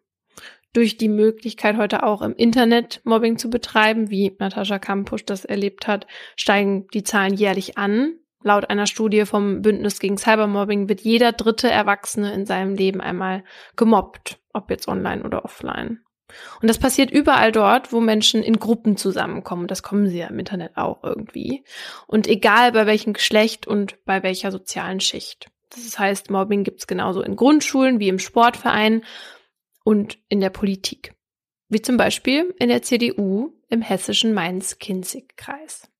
Durch die Möglichkeit, heute auch im Internet Mobbing zu betreiben, wie Natascha Kampusch das erlebt hat, steigen die Zahlen jährlich an. Laut einer Studie vom Bündnis gegen Cybermobbing wird jeder dritte Erwachsene in seinem Leben einmal gemobbt, ob jetzt online oder offline. Und das passiert überall dort, wo Menschen in Gruppen zusammenkommen. Das kommen sie ja im Internet auch irgendwie. Und egal bei welchem Geschlecht und bei welcher sozialen Schicht. Das heißt, Mobbing gibt's genauso in Grundschulen wie im Sportverein und in der Politik. Wie zum Beispiel in der CDU im hessischen Mainz-Kinzig-Kreis.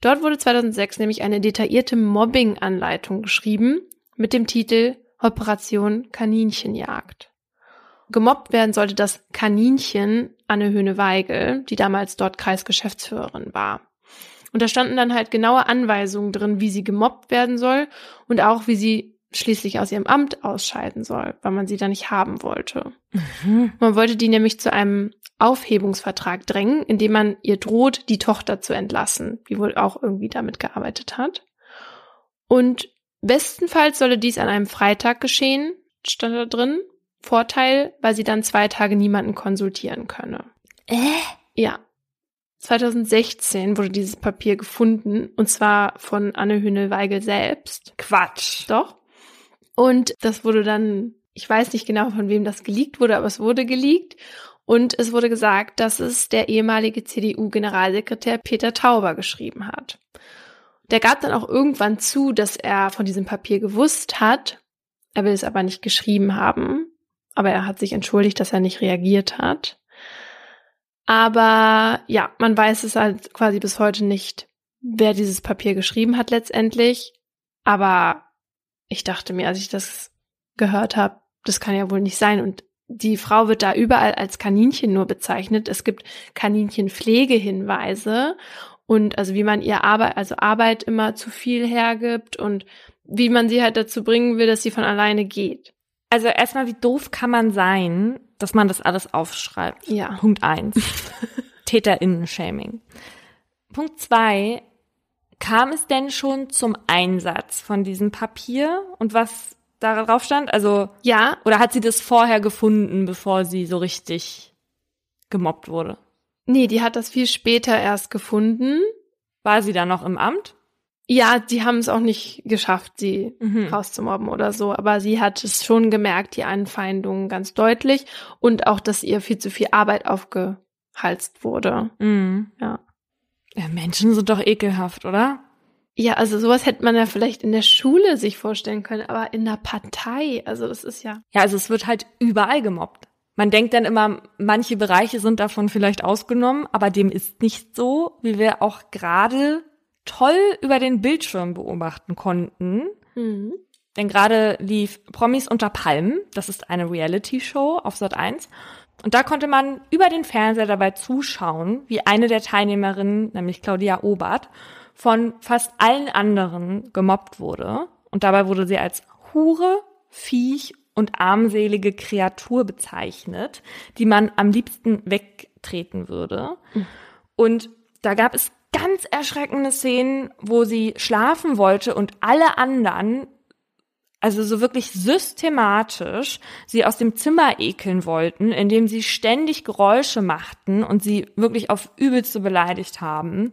Dort wurde 2006 nämlich eine detaillierte Mobbing-Anleitung geschrieben mit dem Titel Operation Kaninchenjagd. Gemobbt werden sollte das Kaninchen Anne Höhne-Weigel, die damals dort Kreisgeschäftsführerin war. Und da standen dann halt genaue Anweisungen drin, wie sie gemobbt werden soll und auch wie sie schließlich aus ihrem Amt ausscheiden soll, weil man sie da nicht haben wollte. Mhm. Man wollte die nämlich zu einem Aufhebungsvertrag drängen, indem man ihr droht, die Tochter zu entlassen, die wohl auch irgendwie damit gearbeitet hat. Und bestenfalls solle dies an einem Freitag geschehen, stand da drin, Vorteil, weil sie dann zwei Tage niemanden konsultieren könne. Äh? Ja. 2016 wurde dieses Papier gefunden und zwar von Anne Hühnel-Weigel selbst. Quatsch. Doch. Und das wurde dann, ich weiß nicht genau von wem das geleakt wurde, aber es wurde geleakt. Und es wurde gesagt, dass es der ehemalige CDU-Generalsekretär Peter Tauber geschrieben hat. Der gab dann auch irgendwann zu, dass er von diesem Papier gewusst hat. Er will es aber nicht geschrieben haben aber er hat sich entschuldigt, dass er nicht reagiert hat. Aber ja, man weiß es halt quasi bis heute nicht, wer dieses Papier geschrieben hat letztendlich. Aber ich dachte mir, als ich das gehört habe, das kann ja wohl nicht sein. Und die Frau wird da überall als Kaninchen nur bezeichnet. Es gibt Kaninchenpflegehinweise und also wie man ihr Arbeit, also Arbeit immer zu viel hergibt und wie man sie halt dazu bringen will, dass sie von alleine geht. Also erstmal, wie doof kann man sein, dass man das alles aufschreibt? Ja. Punkt eins. TäterInnen-Shaming. Punkt zwei, kam es denn schon zum Einsatz von diesem Papier und was darauf stand? Also ja. Oder hat sie das vorher gefunden, bevor sie so richtig gemobbt wurde? Nee, die hat das viel später erst gefunden. War sie da noch im Amt? Ja, die haben es auch nicht geschafft, sie mhm. rauszumobben oder so, aber sie hat es schon gemerkt, die Anfeindungen ganz deutlich und auch, dass ihr viel zu viel Arbeit aufgehalst wurde. Mhm. Ja. ja. Menschen sind doch ekelhaft, oder? Ja, also sowas hätte man ja vielleicht in der Schule sich vorstellen können, aber in der Partei, also das ist ja. Ja, also es wird halt überall gemobbt. Man denkt dann immer, manche Bereiche sind davon vielleicht ausgenommen, aber dem ist nicht so, wie wir auch gerade toll über den Bildschirm beobachten konnten. Mhm. Denn gerade lief Promis unter Palmen, das ist eine Reality-Show auf Sat 1. Und da konnte man über den Fernseher dabei zuschauen, wie eine der Teilnehmerinnen, nämlich Claudia Obert, von fast allen anderen gemobbt wurde. Und dabei wurde sie als Hure, Viech und armselige Kreatur bezeichnet, die man am liebsten wegtreten würde. Mhm. Und da gab es ganz erschreckende Szenen, wo sie schlafen wollte und alle anderen, also so wirklich systematisch, sie aus dem Zimmer ekeln wollten, indem sie ständig Geräusche machten und sie wirklich auf übelste beleidigt haben.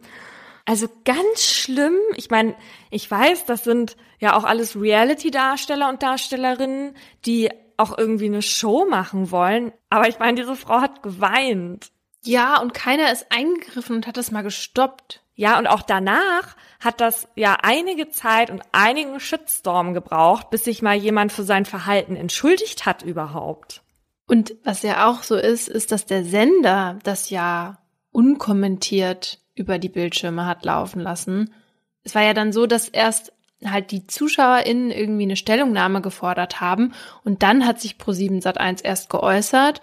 Also ganz schlimm. Ich meine, ich weiß, das sind ja auch alles Reality-Darsteller und Darstellerinnen, die auch irgendwie eine Show machen wollen. Aber ich meine, diese Frau hat geweint. Ja, und keiner ist eingegriffen und hat das mal gestoppt. Ja, und auch danach hat das ja einige Zeit und einigen Shitstorm gebraucht, bis sich mal jemand für sein Verhalten entschuldigt hat überhaupt. Und was ja auch so ist, ist, dass der Sender das ja unkommentiert über die Bildschirme hat laufen lassen. Es war ja dann so, dass erst halt die ZuschauerInnen irgendwie eine Stellungnahme gefordert haben und dann hat sich Pro7 Sat1 erst geäußert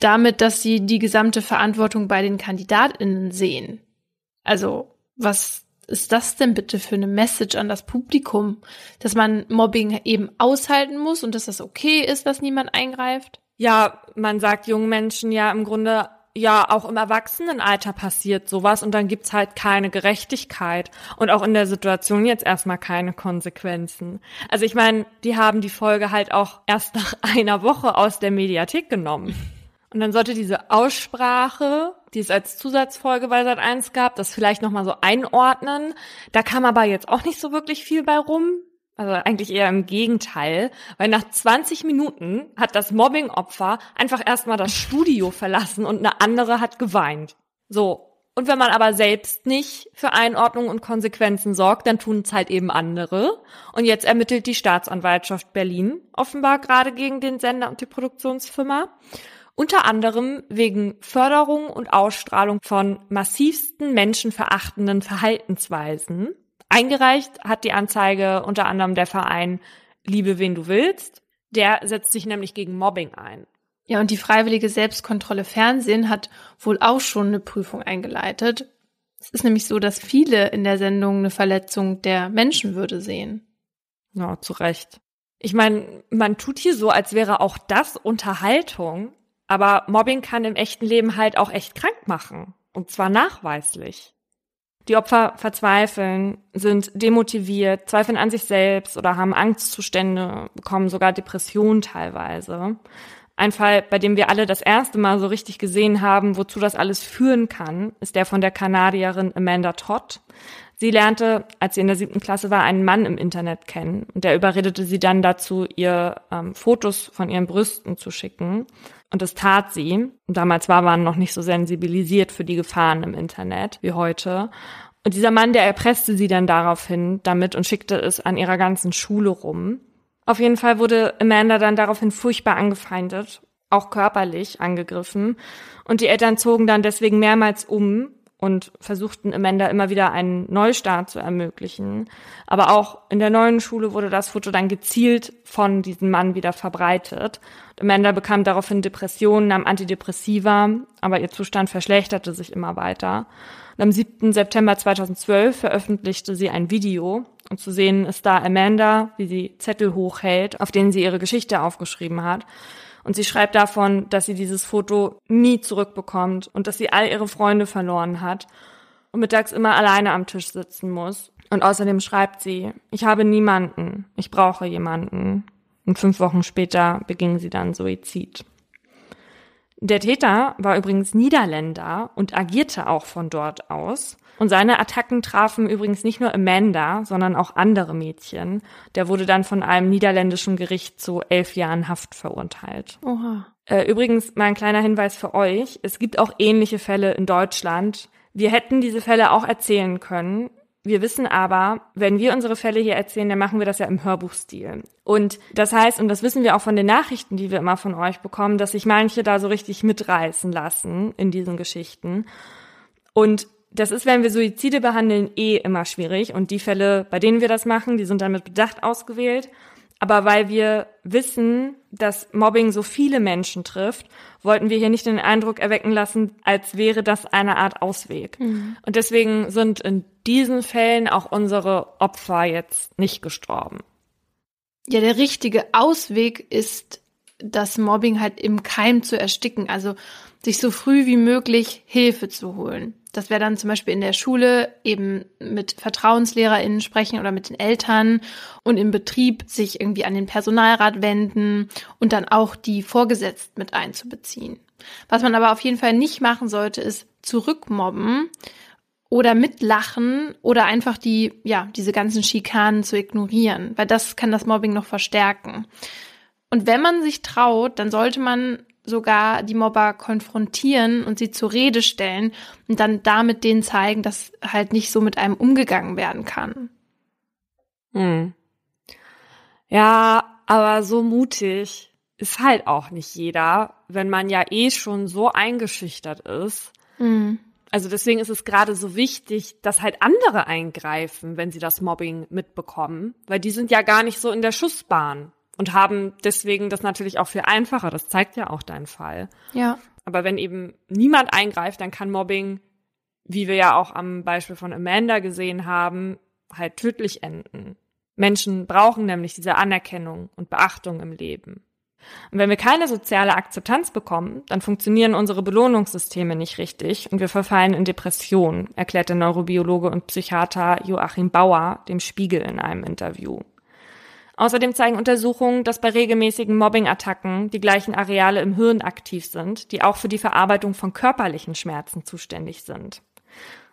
damit, dass sie die gesamte Verantwortung bei den KandidatInnen sehen. Also, was ist das denn bitte für eine Message an das Publikum? Dass man Mobbing eben aushalten muss und dass das okay ist, dass niemand eingreift? Ja, man sagt jungen Menschen ja im Grunde ja, auch im Erwachsenenalter passiert sowas und dann gibt's halt keine Gerechtigkeit und auch in der Situation jetzt erstmal keine Konsequenzen. Also ich meine, die haben die Folge halt auch erst nach einer Woche aus der Mediathek genommen. Und dann sollte diese Aussprache, die es als Zusatzfolge bei Sat 1 gab, das vielleicht nochmal so einordnen. Da kam aber jetzt auch nicht so wirklich viel bei rum. Also eigentlich eher im Gegenteil, weil nach 20 Minuten hat das Mobbing-Opfer einfach erstmal das Studio verlassen und eine andere hat geweint. So. Und wenn man aber selbst nicht für Einordnung und Konsequenzen sorgt, dann tun es halt eben andere. Und jetzt ermittelt die Staatsanwaltschaft Berlin offenbar gerade gegen den Sender und die Produktionsfirma. Unter anderem wegen Förderung und Ausstrahlung von massivsten menschenverachtenden Verhaltensweisen. Eingereicht hat die Anzeige unter anderem der Verein Liebe wen du willst. Der setzt sich nämlich gegen Mobbing ein. Ja, und die freiwillige Selbstkontrolle Fernsehen hat wohl auch schon eine Prüfung eingeleitet. Es ist nämlich so, dass viele in der Sendung eine Verletzung der Menschenwürde sehen. Ja, zu Recht. Ich meine, man tut hier so, als wäre auch das Unterhaltung, aber Mobbing kann im echten Leben halt auch echt krank machen. Und zwar nachweislich. Die Opfer verzweifeln, sind demotiviert, zweifeln an sich selbst oder haben Angstzustände, bekommen sogar Depressionen teilweise. Ein Fall, bei dem wir alle das erste Mal so richtig gesehen haben, wozu das alles führen kann, ist der von der Kanadierin Amanda Todd. Sie lernte, als sie in der siebten Klasse war, einen Mann im Internet kennen und der überredete sie dann dazu, ihr ähm, Fotos von ihren Brüsten zu schicken. Und das tat sie. Damals war man noch nicht so sensibilisiert für die Gefahren im Internet wie heute. Und dieser Mann, der erpresste sie dann daraufhin damit und schickte es an ihrer ganzen Schule rum. Auf jeden Fall wurde Amanda dann daraufhin furchtbar angefeindet, auch körperlich angegriffen. Und die Eltern zogen dann deswegen mehrmals um und versuchten Amanda immer wieder einen Neustart zu ermöglichen. Aber auch in der neuen Schule wurde das Foto dann gezielt von diesem Mann wieder verbreitet. Amanda bekam daraufhin Depressionen, nahm Antidepressiva, aber ihr Zustand verschlechterte sich immer weiter. Und am 7. September 2012 veröffentlichte sie ein Video und zu sehen ist da Amanda, wie sie Zettel hochhält, auf denen sie ihre Geschichte aufgeschrieben hat. Und sie schreibt davon, dass sie dieses Foto nie zurückbekommt und dass sie all ihre Freunde verloren hat und mittags immer alleine am Tisch sitzen muss. Und außerdem schreibt sie, ich habe niemanden, ich brauche jemanden. Und fünf Wochen später beging sie dann Suizid. Der Täter war übrigens Niederländer und agierte auch von dort aus. Und seine Attacken trafen übrigens nicht nur Amanda, sondern auch andere Mädchen. Der wurde dann von einem niederländischen Gericht zu elf Jahren Haft verurteilt. Oha. Äh, übrigens mal ein kleiner Hinweis für euch. Es gibt auch ähnliche Fälle in Deutschland. Wir hätten diese Fälle auch erzählen können. Wir wissen aber, wenn wir unsere Fälle hier erzählen, dann machen wir das ja im Hörbuchstil. Und das heißt, und das wissen wir auch von den Nachrichten, die wir immer von euch bekommen, dass sich manche da so richtig mitreißen lassen in diesen Geschichten. Und das ist, wenn wir Suizide behandeln, eh immer schwierig. Und die Fälle, bei denen wir das machen, die sind dann mit Bedacht ausgewählt. Aber weil wir wissen, dass Mobbing so viele Menschen trifft, wollten wir hier nicht den Eindruck erwecken lassen, als wäre das eine Art Ausweg. Mhm. Und deswegen sind in diesen Fällen auch unsere Opfer jetzt nicht gestorben. Ja, der richtige Ausweg ist, das Mobbing halt im Keim zu ersticken. Also sich so früh wie möglich Hilfe zu holen. Das wäre dann zum Beispiel in der Schule eben mit VertrauenslehrerInnen sprechen oder mit den Eltern und im Betrieb sich irgendwie an den Personalrat wenden und dann auch die Vorgesetzten mit einzubeziehen. Was man aber auf jeden Fall nicht machen sollte, ist zurückmobben oder mitlachen oder einfach die, ja, diese ganzen Schikanen zu ignorieren, weil das kann das Mobbing noch verstärken. Und wenn man sich traut, dann sollte man sogar die Mobber konfrontieren und sie zur Rede stellen und dann damit denen zeigen, dass halt nicht so mit einem umgegangen werden kann. Hm. Ja, aber so mutig ist halt auch nicht jeder, wenn man ja eh schon so eingeschüchtert ist. Hm. Also deswegen ist es gerade so wichtig, dass halt andere eingreifen, wenn sie das Mobbing mitbekommen, weil die sind ja gar nicht so in der Schussbahn und haben deswegen das natürlich auch viel einfacher. Das zeigt ja auch dein Fall. Ja. Aber wenn eben niemand eingreift, dann kann Mobbing, wie wir ja auch am Beispiel von Amanda gesehen haben, halt tödlich enden. Menschen brauchen nämlich diese Anerkennung und Beachtung im Leben. Und wenn wir keine soziale Akzeptanz bekommen, dann funktionieren unsere Belohnungssysteme nicht richtig und wir verfallen in Depressionen, erklärt der Neurobiologe und Psychiater Joachim Bauer dem Spiegel in einem Interview. Außerdem zeigen Untersuchungen, dass bei regelmäßigen Mobbing-Attacken die gleichen Areale im Hirn aktiv sind, die auch für die Verarbeitung von körperlichen Schmerzen zuständig sind.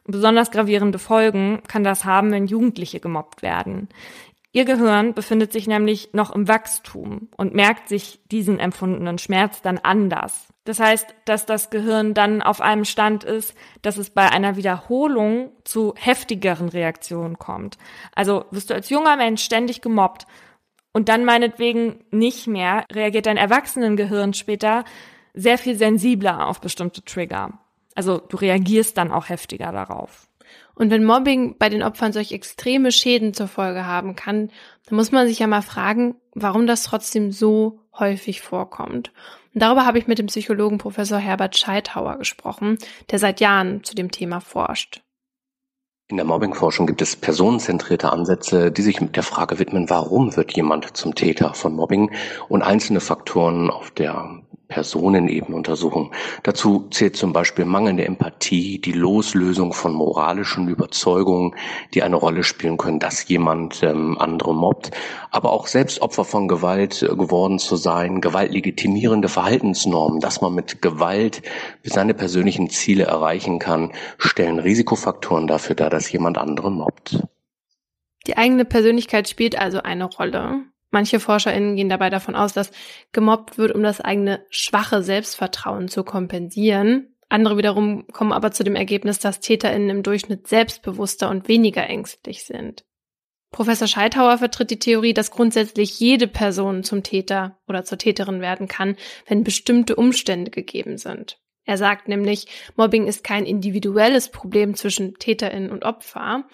Besonders gravierende Folgen kann das haben, wenn Jugendliche gemobbt werden. Ihr Gehirn befindet sich nämlich noch im Wachstum und merkt sich diesen empfundenen Schmerz dann anders. Das heißt, dass das Gehirn dann auf einem Stand ist, dass es bei einer Wiederholung zu heftigeren Reaktionen kommt. Also wirst du als junger Mensch ständig gemobbt und dann meinetwegen nicht mehr, reagiert dein Erwachsenengehirn später sehr viel sensibler auf bestimmte Trigger. Also du reagierst dann auch heftiger darauf. Und wenn Mobbing bei den Opfern solch extreme Schäden zur Folge haben kann, dann muss man sich ja mal fragen, warum das trotzdem so häufig vorkommt. Und darüber habe ich mit dem Psychologen Professor Herbert Scheithauer gesprochen, der seit Jahren zu dem Thema forscht. In der Mobbingforschung gibt es personenzentrierte Ansätze, die sich mit der Frage widmen, warum wird jemand zum Täter von Mobbing? Und einzelne Faktoren auf der Personenebene untersuchen. Dazu zählt zum Beispiel mangelnde Empathie, die Loslösung von moralischen Überzeugungen, die eine Rolle spielen können, dass jemand ähm, andere mobbt, aber auch selbst Opfer von Gewalt äh, geworden zu sein, gewaltlegitimierende Verhaltensnormen, dass man mit Gewalt seine persönlichen Ziele erreichen kann, stellen Risikofaktoren dafür dar, dass jemand anderen mobbt. Die eigene Persönlichkeit spielt also eine Rolle. Manche ForscherInnen gehen dabei davon aus, dass gemobbt wird, um das eigene schwache Selbstvertrauen zu kompensieren. Andere wiederum kommen aber zu dem Ergebnis, dass TäterInnen im Durchschnitt selbstbewusster und weniger ängstlich sind. Professor Scheithauer vertritt die Theorie, dass grundsätzlich jede Person zum Täter oder zur Täterin werden kann, wenn bestimmte Umstände gegeben sind. Er sagt nämlich, Mobbing ist kein individuelles Problem zwischen Täterin und Opfer.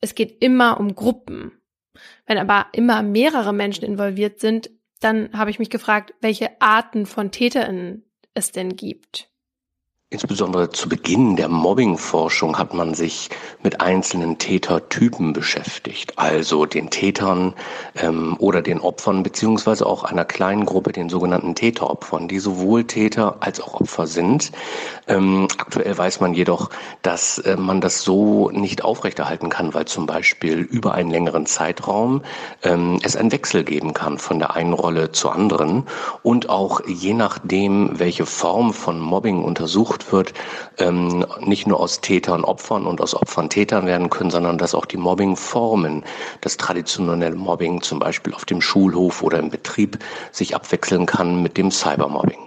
Es geht immer um Gruppen, wenn aber immer mehrere Menschen involviert sind, dann habe ich mich gefragt, welche Arten von TäterInnen es denn gibt. Insbesondere zu Beginn der Mobbingforschung hat man sich mit einzelnen Tätertypen beschäftigt, also den Tätern ähm, oder den Opfern, beziehungsweise auch einer kleinen Gruppe, den sogenannten Täteropfern, die sowohl Täter als auch Opfer sind. Ähm, aktuell weiß man jedoch, dass äh, man das so nicht aufrechterhalten kann, weil zum Beispiel über einen längeren Zeitraum ähm, es einen Wechsel geben kann von der einen Rolle zur anderen und auch je nachdem, welche Form von Mobbing untersucht untersucht wird, ähm, nicht nur aus Tätern Opfern und aus Opfern Tätern werden können, sondern dass auch die Mobbingformen, das traditionelle Mobbing zum Beispiel auf dem Schulhof oder im Betrieb sich abwechseln kann mit dem Cybermobbing.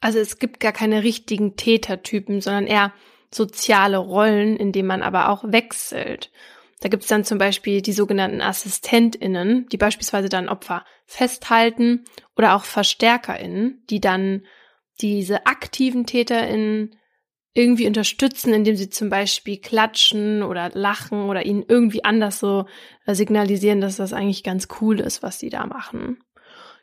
Also es gibt gar keine richtigen Tätertypen, sondern eher soziale Rollen, in denen man aber auch wechselt. Da gibt es dann zum Beispiel die sogenannten AssistentInnen, die beispielsweise dann Opfer festhalten oder auch VerstärkerInnen, die dann diese aktiven TäterInnen irgendwie unterstützen, indem sie zum Beispiel klatschen oder lachen oder ihnen irgendwie anders so signalisieren, dass das eigentlich ganz cool ist, was sie da machen.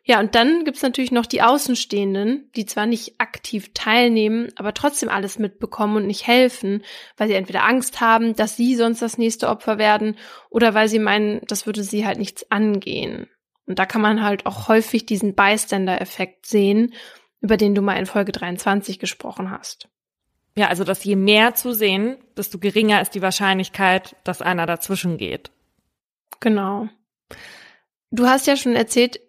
Ja, und dann gibt's natürlich noch die Außenstehenden, die zwar nicht aktiv teilnehmen, aber trotzdem alles mitbekommen und nicht helfen, weil sie entweder Angst haben, dass sie sonst das nächste Opfer werden, oder weil sie meinen, das würde sie halt nichts angehen. Und da kann man halt auch häufig diesen Bystander-Effekt sehen, über den du mal in Folge 23 gesprochen hast. Ja, also dass je mehr zu sehen, desto geringer ist die Wahrscheinlichkeit, dass einer dazwischen geht. Genau. Du hast ja schon erzählt,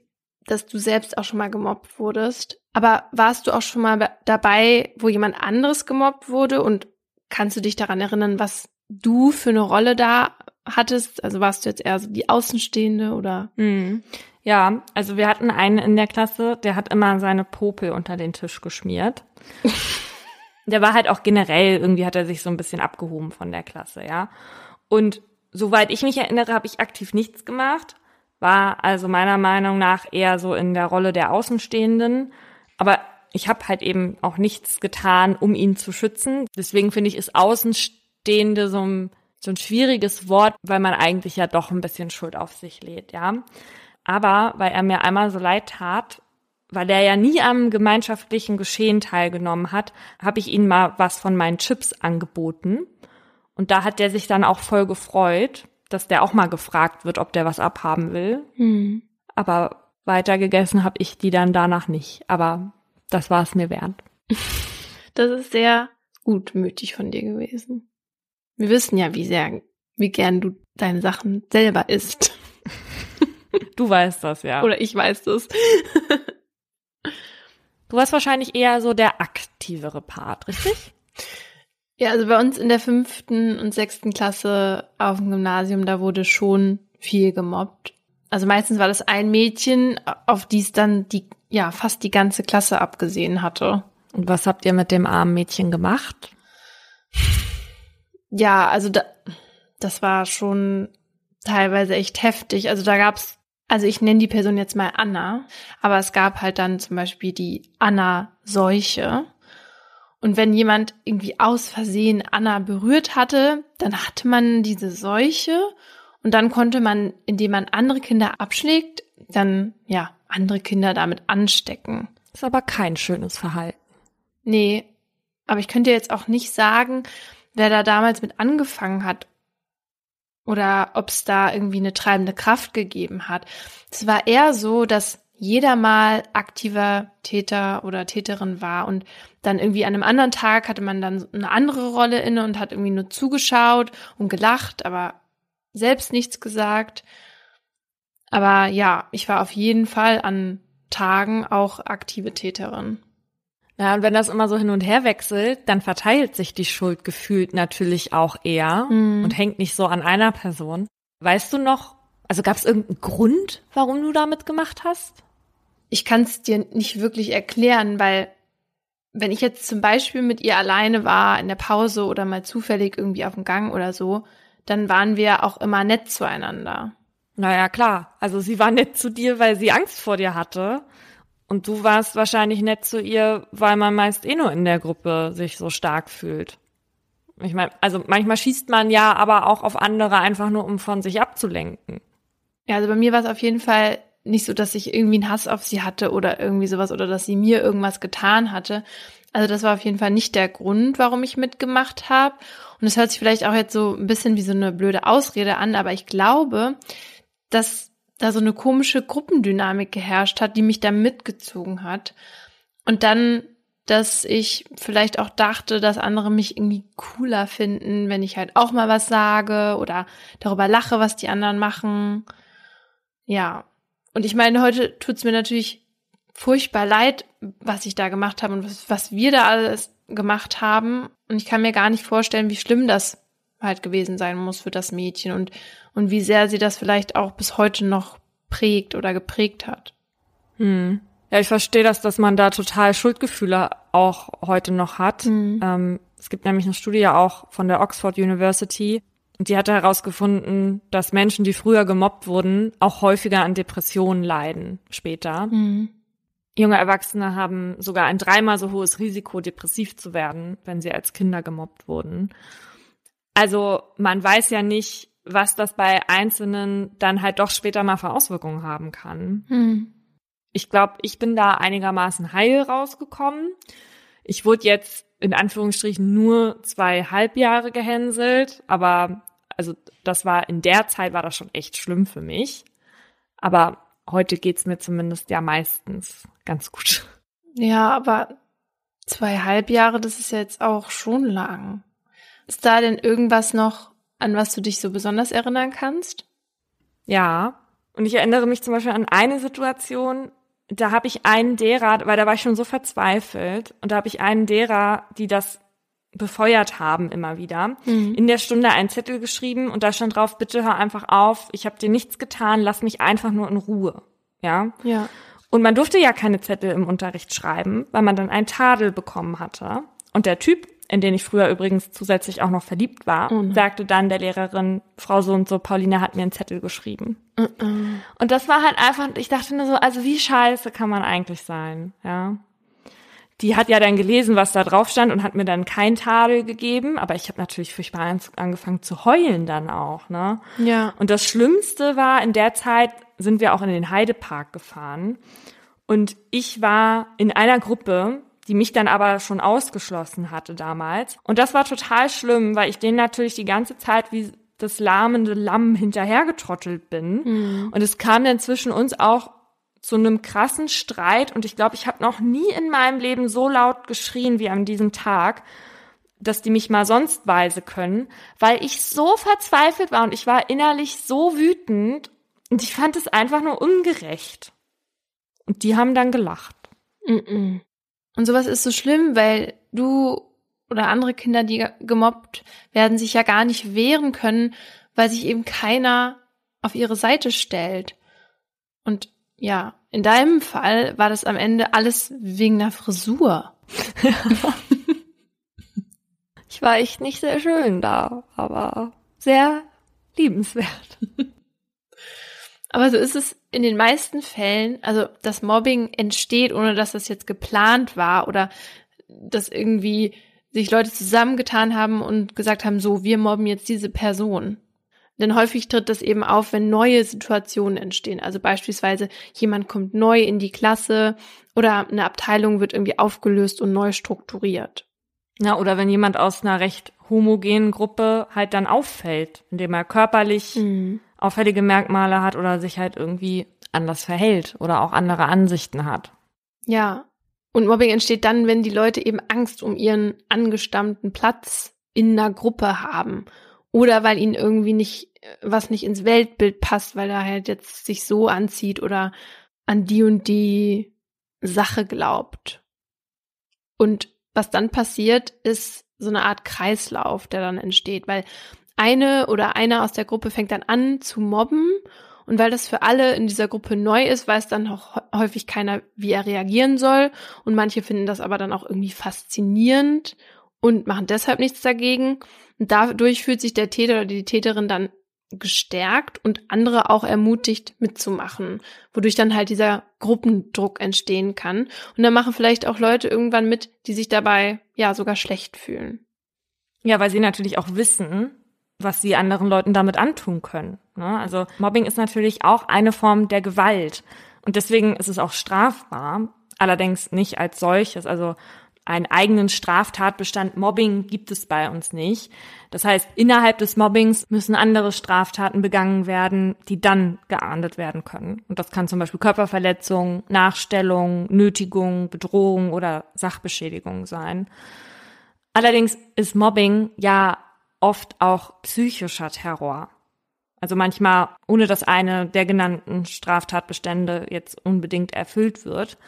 dass du selbst auch schon mal gemobbt wurdest. Aber warst du auch schon mal dabei, wo jemand anderes gemobbt wurde? Und kannst du dich daran erinnern, was du für eine Rolle da hattest? Also warst du jetzt eher so die Außenstehende oder? Mhm. Ja, also wir hatten einen in der Klasse, der hat immer seine Popel unter den Tisch geschmiert. der war halt auch generell, irgendwie hat er sich so ein bisschen abgehoben von der Klasse, ja. Und soweit ich mich erinnere, habe ich aktiv nichts gemacht, war also meiner Meinung nach eher so in der Rolle der Außenstehenden. Aber ich habe halt eben auch nichts getan, um ihn zu schützen. Deswegen finde ich, ist Außenstehende so ein, so ein schwieriges Wort, weil man eigentlich ja doch ein bisschen Schuld auf sich lädt, ja. Aber weil er mir einmal so leid tat, weil er ja nie am gemeinschaftlichen Geschehen teilgenommen hat, habe ich ihm mal was von meinen Chips angeboten. Und da hat der sich dann auch voll gefreut, dass der auch mal gefragt wird, ob der was abhaben will. Mhm. Aber weiter gegessen habe ich die dann danach nicht. Aber das war es mir wert. Das ist sehr gutmütig von dir gewesen. Wir wissen ja, wie sehr, wie gern du deine Sachen selber isst. Du weißt das, ja. Oder ich weiß das. Du warst wahrscheinlich eher so der aktivere Part, richtig? Ja, also bei uns in der fünften und sechsten Klasse auf dem Gymnasium, da wurde schon viel gemobbt. Also meistens war das ein Mädchen, auf die es dann die, ja, fast die ganze Klasse abgesehen hatte. Und was habt ihr mit dem armen Mädchen gemacht? Ja, also da, das war schon teilweise echt heftig. Also da gab's, also ich nenne die Person jetzt mal Anna, aber es gab halt dann zum Beispiel die Anna-Seuche. Und wenn jemand irgendwie aus Versehen Anna berührt hatte, dann hatte man diese Seuche und dann konnte man, indem man andere Kinder abschlägt, dann ja andere Kinder damit anstecken. Ist aber kein schönes Verhalten. Nee, aber ich könnte jetzt auch nicht sagen, wer da damals mit angefangen hat oder ob es da irgendwie eine treibende Kraft gegeben hat. Es war eher so, dass jeder mal aktiver Täter oder Täterin war und dann irgendwie an einem anderen Tag hatte man dann eine andere Rolle inne und hat irgendwie nur zugeschaut und gelacht, aber selbst nichts gesagt. Aber ja, ich war auf jeden Fall an Tagen auch aktive Täterin. Ja, und wenn das immer so hin und her wechselt, dann verteilt sich die Schuld gefühlt natürlich auch eher Mhm. und hängt nicht so an einer Person. Weißt du noch, also gab es irgendeinen Grund, warum du da mitgemacht hast? Ich kann es dir nicht wirklich erklären, weil wenn ich jetzt zum Beispiel mit ihr alleine war in der Pause oder mal zufällig irgendwie auf dem Gang oder so, dann waren wir auch immer nett zueinander. Naja, klar. Also sie war nett zu dir, weil sie Angst vor dir hatte. Und du warst wahrscheinlich nett zu ihr, weil man meist eh nur in der Gruppe sich so stark fühlt. Ich meine, also manchmal schießt man ja aber auch auf andere einfach nur, um von sich abzulenken. Ja, also bei mir war es auf jeden Fall nicht so, dass ich irgendwie einen Hass auf sie hatte oder irgendwie sowas oder dass sie mir irgendwas getan hatte. Also das war auf jeden Fall nicht der Grund, warum ich mitgemacht habe. Und es hört sich vielleicht auch jetzt so ein bisschen wie so eine blöde Ausrede an, aber ich glaube, dass da so eine komische Gruppendynamik geherrscht hat, die mich da mitgezogen hat. Und dann, dass ich vielleicht auch dachte, dass andere mich irgendwie cooler finden, wenn ich halt auch mal was sage oder darüber lache, was die anderen machen. Ja. Und ich meine, heute tut's mir natürlich furchtbar leid, was ich da gemacht habe und was, was wir da alles gemacht haben. Und ich kann mir gar nicht vorstellen, wie schlimm das halt gewesen sein muss für das Mädchen und, und wie sehr sie das vielleicht auch bis heute noch prägt oder geprägt hat. Hm. Ja, ich verstehe das, dass man da total Schuldgefühle auch heute noch hat. Mhm. Ähm, es gibt nämlich eine Studie auch von der Oxford University, und die hatte herausgefunden, dass Menschen, die früher gemobbt wurden, auch häufiger an Depressionen leiden später. Mhm. Junge Erwachsene haben sogar ein dreimal so hohes Risiko, depressiv zu werden, wenn sie als Kinder gemobbt wurden. Also man weiß ja nicht, was das bei Einzelnen dann halt doch später mal für Auswirkungen haben kann. Mhm. Ich glaube, ich bin da einigermaßen heil rausgekommen. Ich wurde jetzt in Anführungsstrichen nur zwei Halbjahre gehänselt, aber also das war in der Zeit war das schon echt schlimm für mich. Aber heute geht's mir zumindest ja meistens ganz gut. Ja, aber zweieinhalb Jahre, das ist ja jetzt auch schon lang. Ist da denn irgendwas noch, an was du dich so besonders erinnern kannst? Ja, und ich erinnere mich zum Beispiel an eine Situation, da habe ich einen derer, weil da war ich schon so verzweifelt, und da habe ich einen derer, die das befeuert haben immer wieder, Mhm. in der Stunde einen Zettel geschrieben und da stand drauf, bitte hör einfach auf, ich habe dir nichts getan, lass mich einfach nur in Ruhe. Ja. Ja. Und man durfte ja keine Zettel im Unterricht schreiben, weil man dann einen Tadel bekommen hatte. Und der Typ, in den ich früher übrigens zusätzlich auch noch verliebt war, Oh sagte dann der Lehrerin, Frau so und so, Pauline hat mir einen Zettel geschrieben. Mhm. Und das war halt einfach, ich dachte nur so, also wie scheiße kann man eigentlich sein, ja. Die hat ja dann gelesen, was da drauf stand und hat mir dann kein Tadel gegeben, aber ich habe natürlich furchtbar an- angefangen zu heulen dann auch, ne? Ja. Und das Schlimmste war, in der Zeit sind wir auch in den Heidepark gefahren. Und ich war in einer Gruppe, die mich dann aber schon ausgeschlossen hatte damals. Und das war total schlimm, weil ich denen natürlich die ganze Zeit wie das lahmende Lamm hinterhergetrottelt bin. Und es kam dann zwischen uns auch zu einem krassen Streit und ich glaube, ich habe noch nie in meinem Leben so laut geschrien wie an diesem Tag, dass die mich mal sonst weise können, weil ich so verzweifelt war und ich war innerlich so wütend und ich fand es einfach nur ungerecht. Und die haben dann gelacht. Und sowas ist so schlimm, weil du oder andere Kinder, die gemobbt werden, sich ja gar nicht wehren können, weil sich eben keiner auf ihre Seite stellt. Und ja, in deinem Fall war das am Ende alles wegen einer Frisur. ich war echt nicht sehr schön da, aber sehr liebenswert. Aber so ist es in den meisten Fällen, also das Mobbing entsteht, ohne dass das jetzt geplant war oder dass irgendwie sich Leute zusammengetan haben und gesagt haben, so, wir mobben jetzt diese Person. Denn häufig tritt das eben auf, wenn neue Situationen entstehen. Also beispielsweise jemand kommt neu in die Klasse oder eine Abteilung wird irgendwie aufgelöst und neu strukturiert. Ja, oder wenn jemand aus einer recht homogenen Gruppe halt dann auffällt, indem er körperlich mhm. Auffällige Merkmale hat oder sich halt irgendwie anders verhält oder auch andere Ansichten hat. Ja. Und Mobbing entsteht dann, wenn die Leute eben Angst um ihren angestammten Platz in einer Gruppe haben oder weil ihnen irgendwie nicht, was nicht ins Weltbild passt, weil er halt jetzt sich so anzieht oder an die und die Sache glaubt. Und was dann passiert, ist so eine Art Kreislauf, der dann entsteht, weil eine oder einer aus der Gruppe fängt dann an zu mobben und weil das für alle in dieser Gruppe neu ist, weiß dann auch häufig keiner, wie er reagieren soll und manche finden das aber dann auch irgendwie faszinierend und machen deshalb nichts dagegen. Und dadurch fühlt sich der Täter oder die Täterin dann gestärkt und andere auch ermutigt mitzumachen, wodurch dann halt dieser Gruppendruck entstehen kann. Und dann machen vielleicht auch Leute irgendwann mit, die sich dabei ja sogar schlecht fühlen. Ja, weil sie natürlich auch wissen, was sie anderen Leuten damit antun können. Ne? Also Mobbing ist natürlich auch eine Form der Gewalt. Und deswegen ist es auch strafbar, allerdings nicht als solches. Also einen eigenen Straftatbestand Mobbing gibt es bei uns nicht. Das heißt, innerhalb des Mobbings müssen andere Straftaten begangen werden, die dann geahndet werden können. Und das kann zum Beispiel Körperverletzung, Nachstellung, Nötigung, Bedrohung oder Sachbeschädigung sein. Allerdings ist Mobbing ja oft auch psychischer Terror. Also manchmal, ohne dass eine der genannten Straftatbestände jetzt unbedingt erfüllt wird.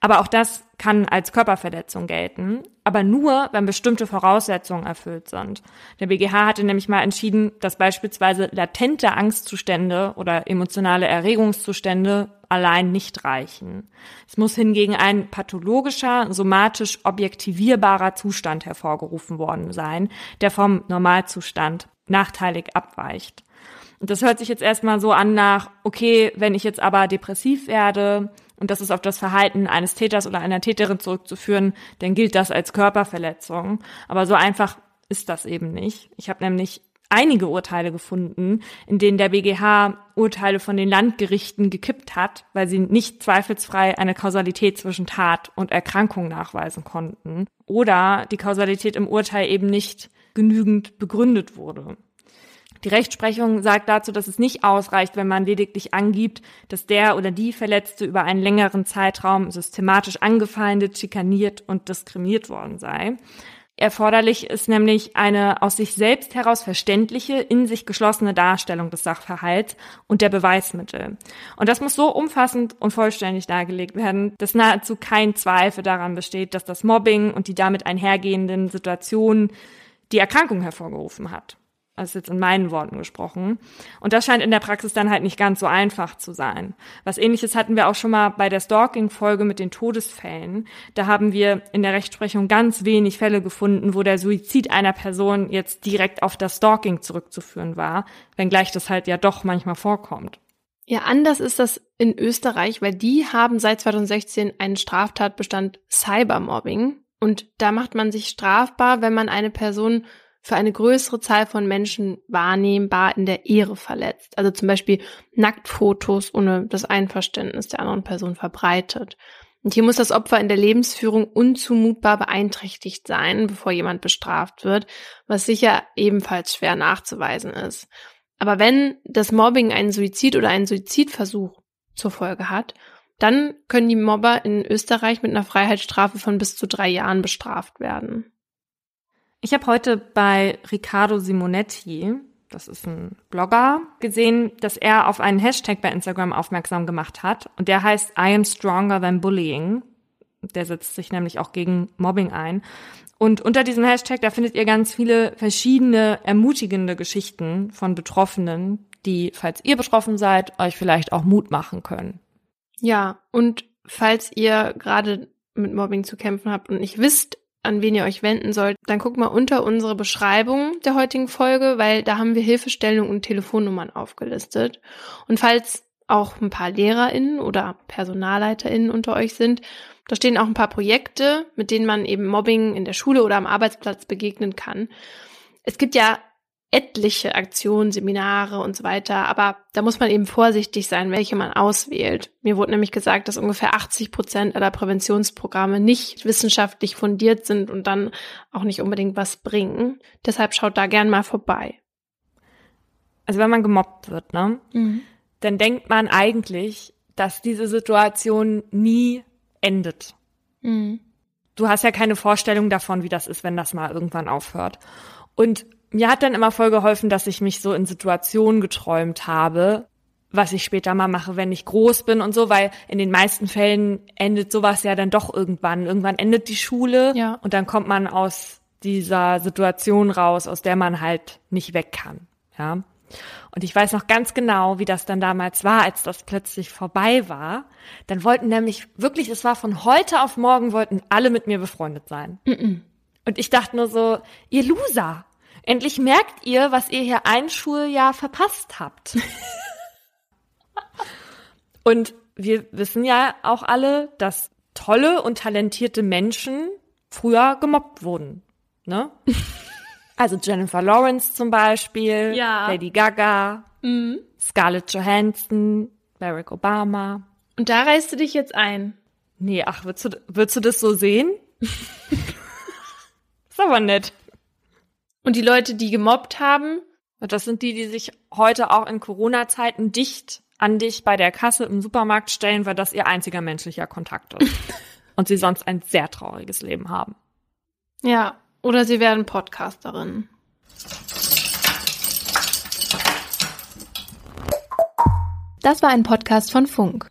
Aber auch das kann als Körperverletzung gelten, aber nur, wenn bestimmte Voraussetzungen erfüllt sind. Der BGH hatte nämlich mal entschieden, dass beispielsweise latente Angstzustände oder emotionale Erregungszustände allein nicht reichen. Es muss hingegen ein pathologischer, somatisch objektivierbarer Zustand hervorgerufen worden sein, der vom Normalzustand nachteilig abweicht. Und das hört sich jetzt erstmal so an nach, okay, wenn ich jetzt aber depressiv werde und das ist auf das Verhalten eines Täters oder einer Täterin zurückzuführen, dann gilt das als Körperverletzung. Aber so einfach ist das eben nicht. Ich habe nämlich einige Urteile gefunden, in denen der BGH Urteile von den Landgerichten gekippt hat, weil sie nicht zweifelsfrei eine Kausalität zwischen Tat und Erkrankung nachweisen konnten oder die Kausalität im Urteil eben nicht genügend begründet wurde. Die Rechtsprechung sagt dazu, dass es nicht ausreicht, wenn man lediglich angibt, dass der oder die Verletzte über einen längeren Zeitraum systematisch angefeindet, schikaniert und diskriminiert worden sei. Erforderlich ist nämlich eine aus sich selbst heraus verständliche, in sich geschlossene Darstellung des Sachverhalts und der Beweismittel. Und das muss so umfassend und vollständig dargelegt werden, dass nahezu kein Zweifel daran besteht, dass das Mobbing und die damit einhergehenden Situationen die Erkrankung hervorgerufen hat also jetzt in meinen Worten gesprochen. Und das scheint in der Praxis dann halt nicht ganz so einfach zu sein. Was ähnliches hatten wir auch schon mal bei der Stalking-Folge mit den Todesfällen. Da haben wir in der Rechtsprechung ganz wenig Fälle gefunden, wo der Suizid einer Person jetzt direkt auf das Stalking zurückzuführen war, wenngleich das halt ja doch manchmal vorkommt. Ja, anders ist das in Österreich, weil die haben seit 2016 einen Straftatbestand Cybermobbing. Und da macht man sich strafbar, wenn man eine Person für eine größere Zahl von Menschen wahrnehmbar in der Ehre verletzt. Also zum Beispiel Nacktfotos ohne das Einverständnis der anderen Person verbreitet. Und hier muss das Opfer in der Lebensführung unzumutbar beeinträchtigt sein, bevor jemand bestraft wird, was sicher ebenfalls schwer nachzuweisen ist. Aber wenn das Mobbing einen Suizid oder einen Suizidversuch zur Folge hat, Dann können die Mobber in Österreich mit einer Freiheitsstrafe von bis zu drei Jahren bestraft werden. Ich habe heute bei Riccardo Simonetti, das ist ein Blogger, gesehen, dass er auf einen Hashtag bei Instagram aufmerksam gemacht hat. Und der heißt I am stronger than bullying. Der setzt sich nämlich auch gegen Mobbing ein. Und unter diesem Hashtag, da findet ihr ganz viele verschiedene ermutigende Geschichten von Betroffenen, die, falls ihr betroffen seid, euch vielleicht auch Mut machen können. Ja, und falls ihr gerade mit Mobbing zu kämpfen habt und nicht wisst, an wen ihr euch wenden sollt, dann guckt mal unter unsere Beschreibung der heutigen Folge, weil da haben wir Hilfestellungen und Telefonnummern aufgelistet. Und falls auch ein paar LehrerInnen oder PersonalleiterInnen unter euch sind, da stehen auch ein paar Projekte, mit denen man eben Mobbing in der Schule oder am Arbeitsplatz begegnen kann. Es gibt ja etliche Aktionen, Seminare und so weiter, aber da muss man eben vorsichtig sein, welche man auswählt. Mir wurde nämlich gesagt, dass ungefähr 80 Prozent aller Präventionsprogramme nicht wissenschaftlich fundiert sind und dann auch nicht unbedingt was bringen. Deshalb schaut da gern mal vorbei. Also wenn man gemobbt wird, ne, mhm. dann denkt man eigentlich, dass diese Situation nie endet. Mhm. Du hast ja keine Vorstellung davon, wie das ist, wenn das mal irgendwann aufhört. Und mir hat dann immer voll geholfen, dass ich mich so in Situationen geträumt habe, was ich später mal mache, wenn ich groß bin und so, weil in den meisten Fällen endet sowas ja dann doch irgendwann. Irgendwann endet die Schule ja. und dann kommt man aus dieser Situation raus, aus der man halt nicht weg kann. Ja. Und ich weiß noch ganz genau, wie das dann damals war, als das plötzlich vorbei war. Dann wollten nämlich wirklich, es war von heute auf morgen, wollten alle mit mir befreundet sein. Mm -mm. Und ich dachte nur so, ihr Loser, Endlich merkt ihr, was ihr hier ein Schuljahr verpasst habt. und wir wissen ja auch alle, dass tolle und talentierte Menschen früher gemobbt wurden. Ne? Also Jennifer Lawrence zum Beispiel, ja. Lady Gaga, mhm. Scarlett Johansson, Barack Obama. Und da reißt du dich jetzt ein. Nee, ach, würdest du, würdest du das so sehen? ist aber nett. Und die Leute, die gemobbt haben? Das sind die, die sich heute auch in Corona-Zeiten dicht an dich bei der Kasse im Supermarkt stellen, weil das ihr einziger menschlicher Kontakt ist. Und sie sonst ein sehr trauriges Leben haben. Ja, oder sie werden Podcasterin. Das war ein Podcast von Funk.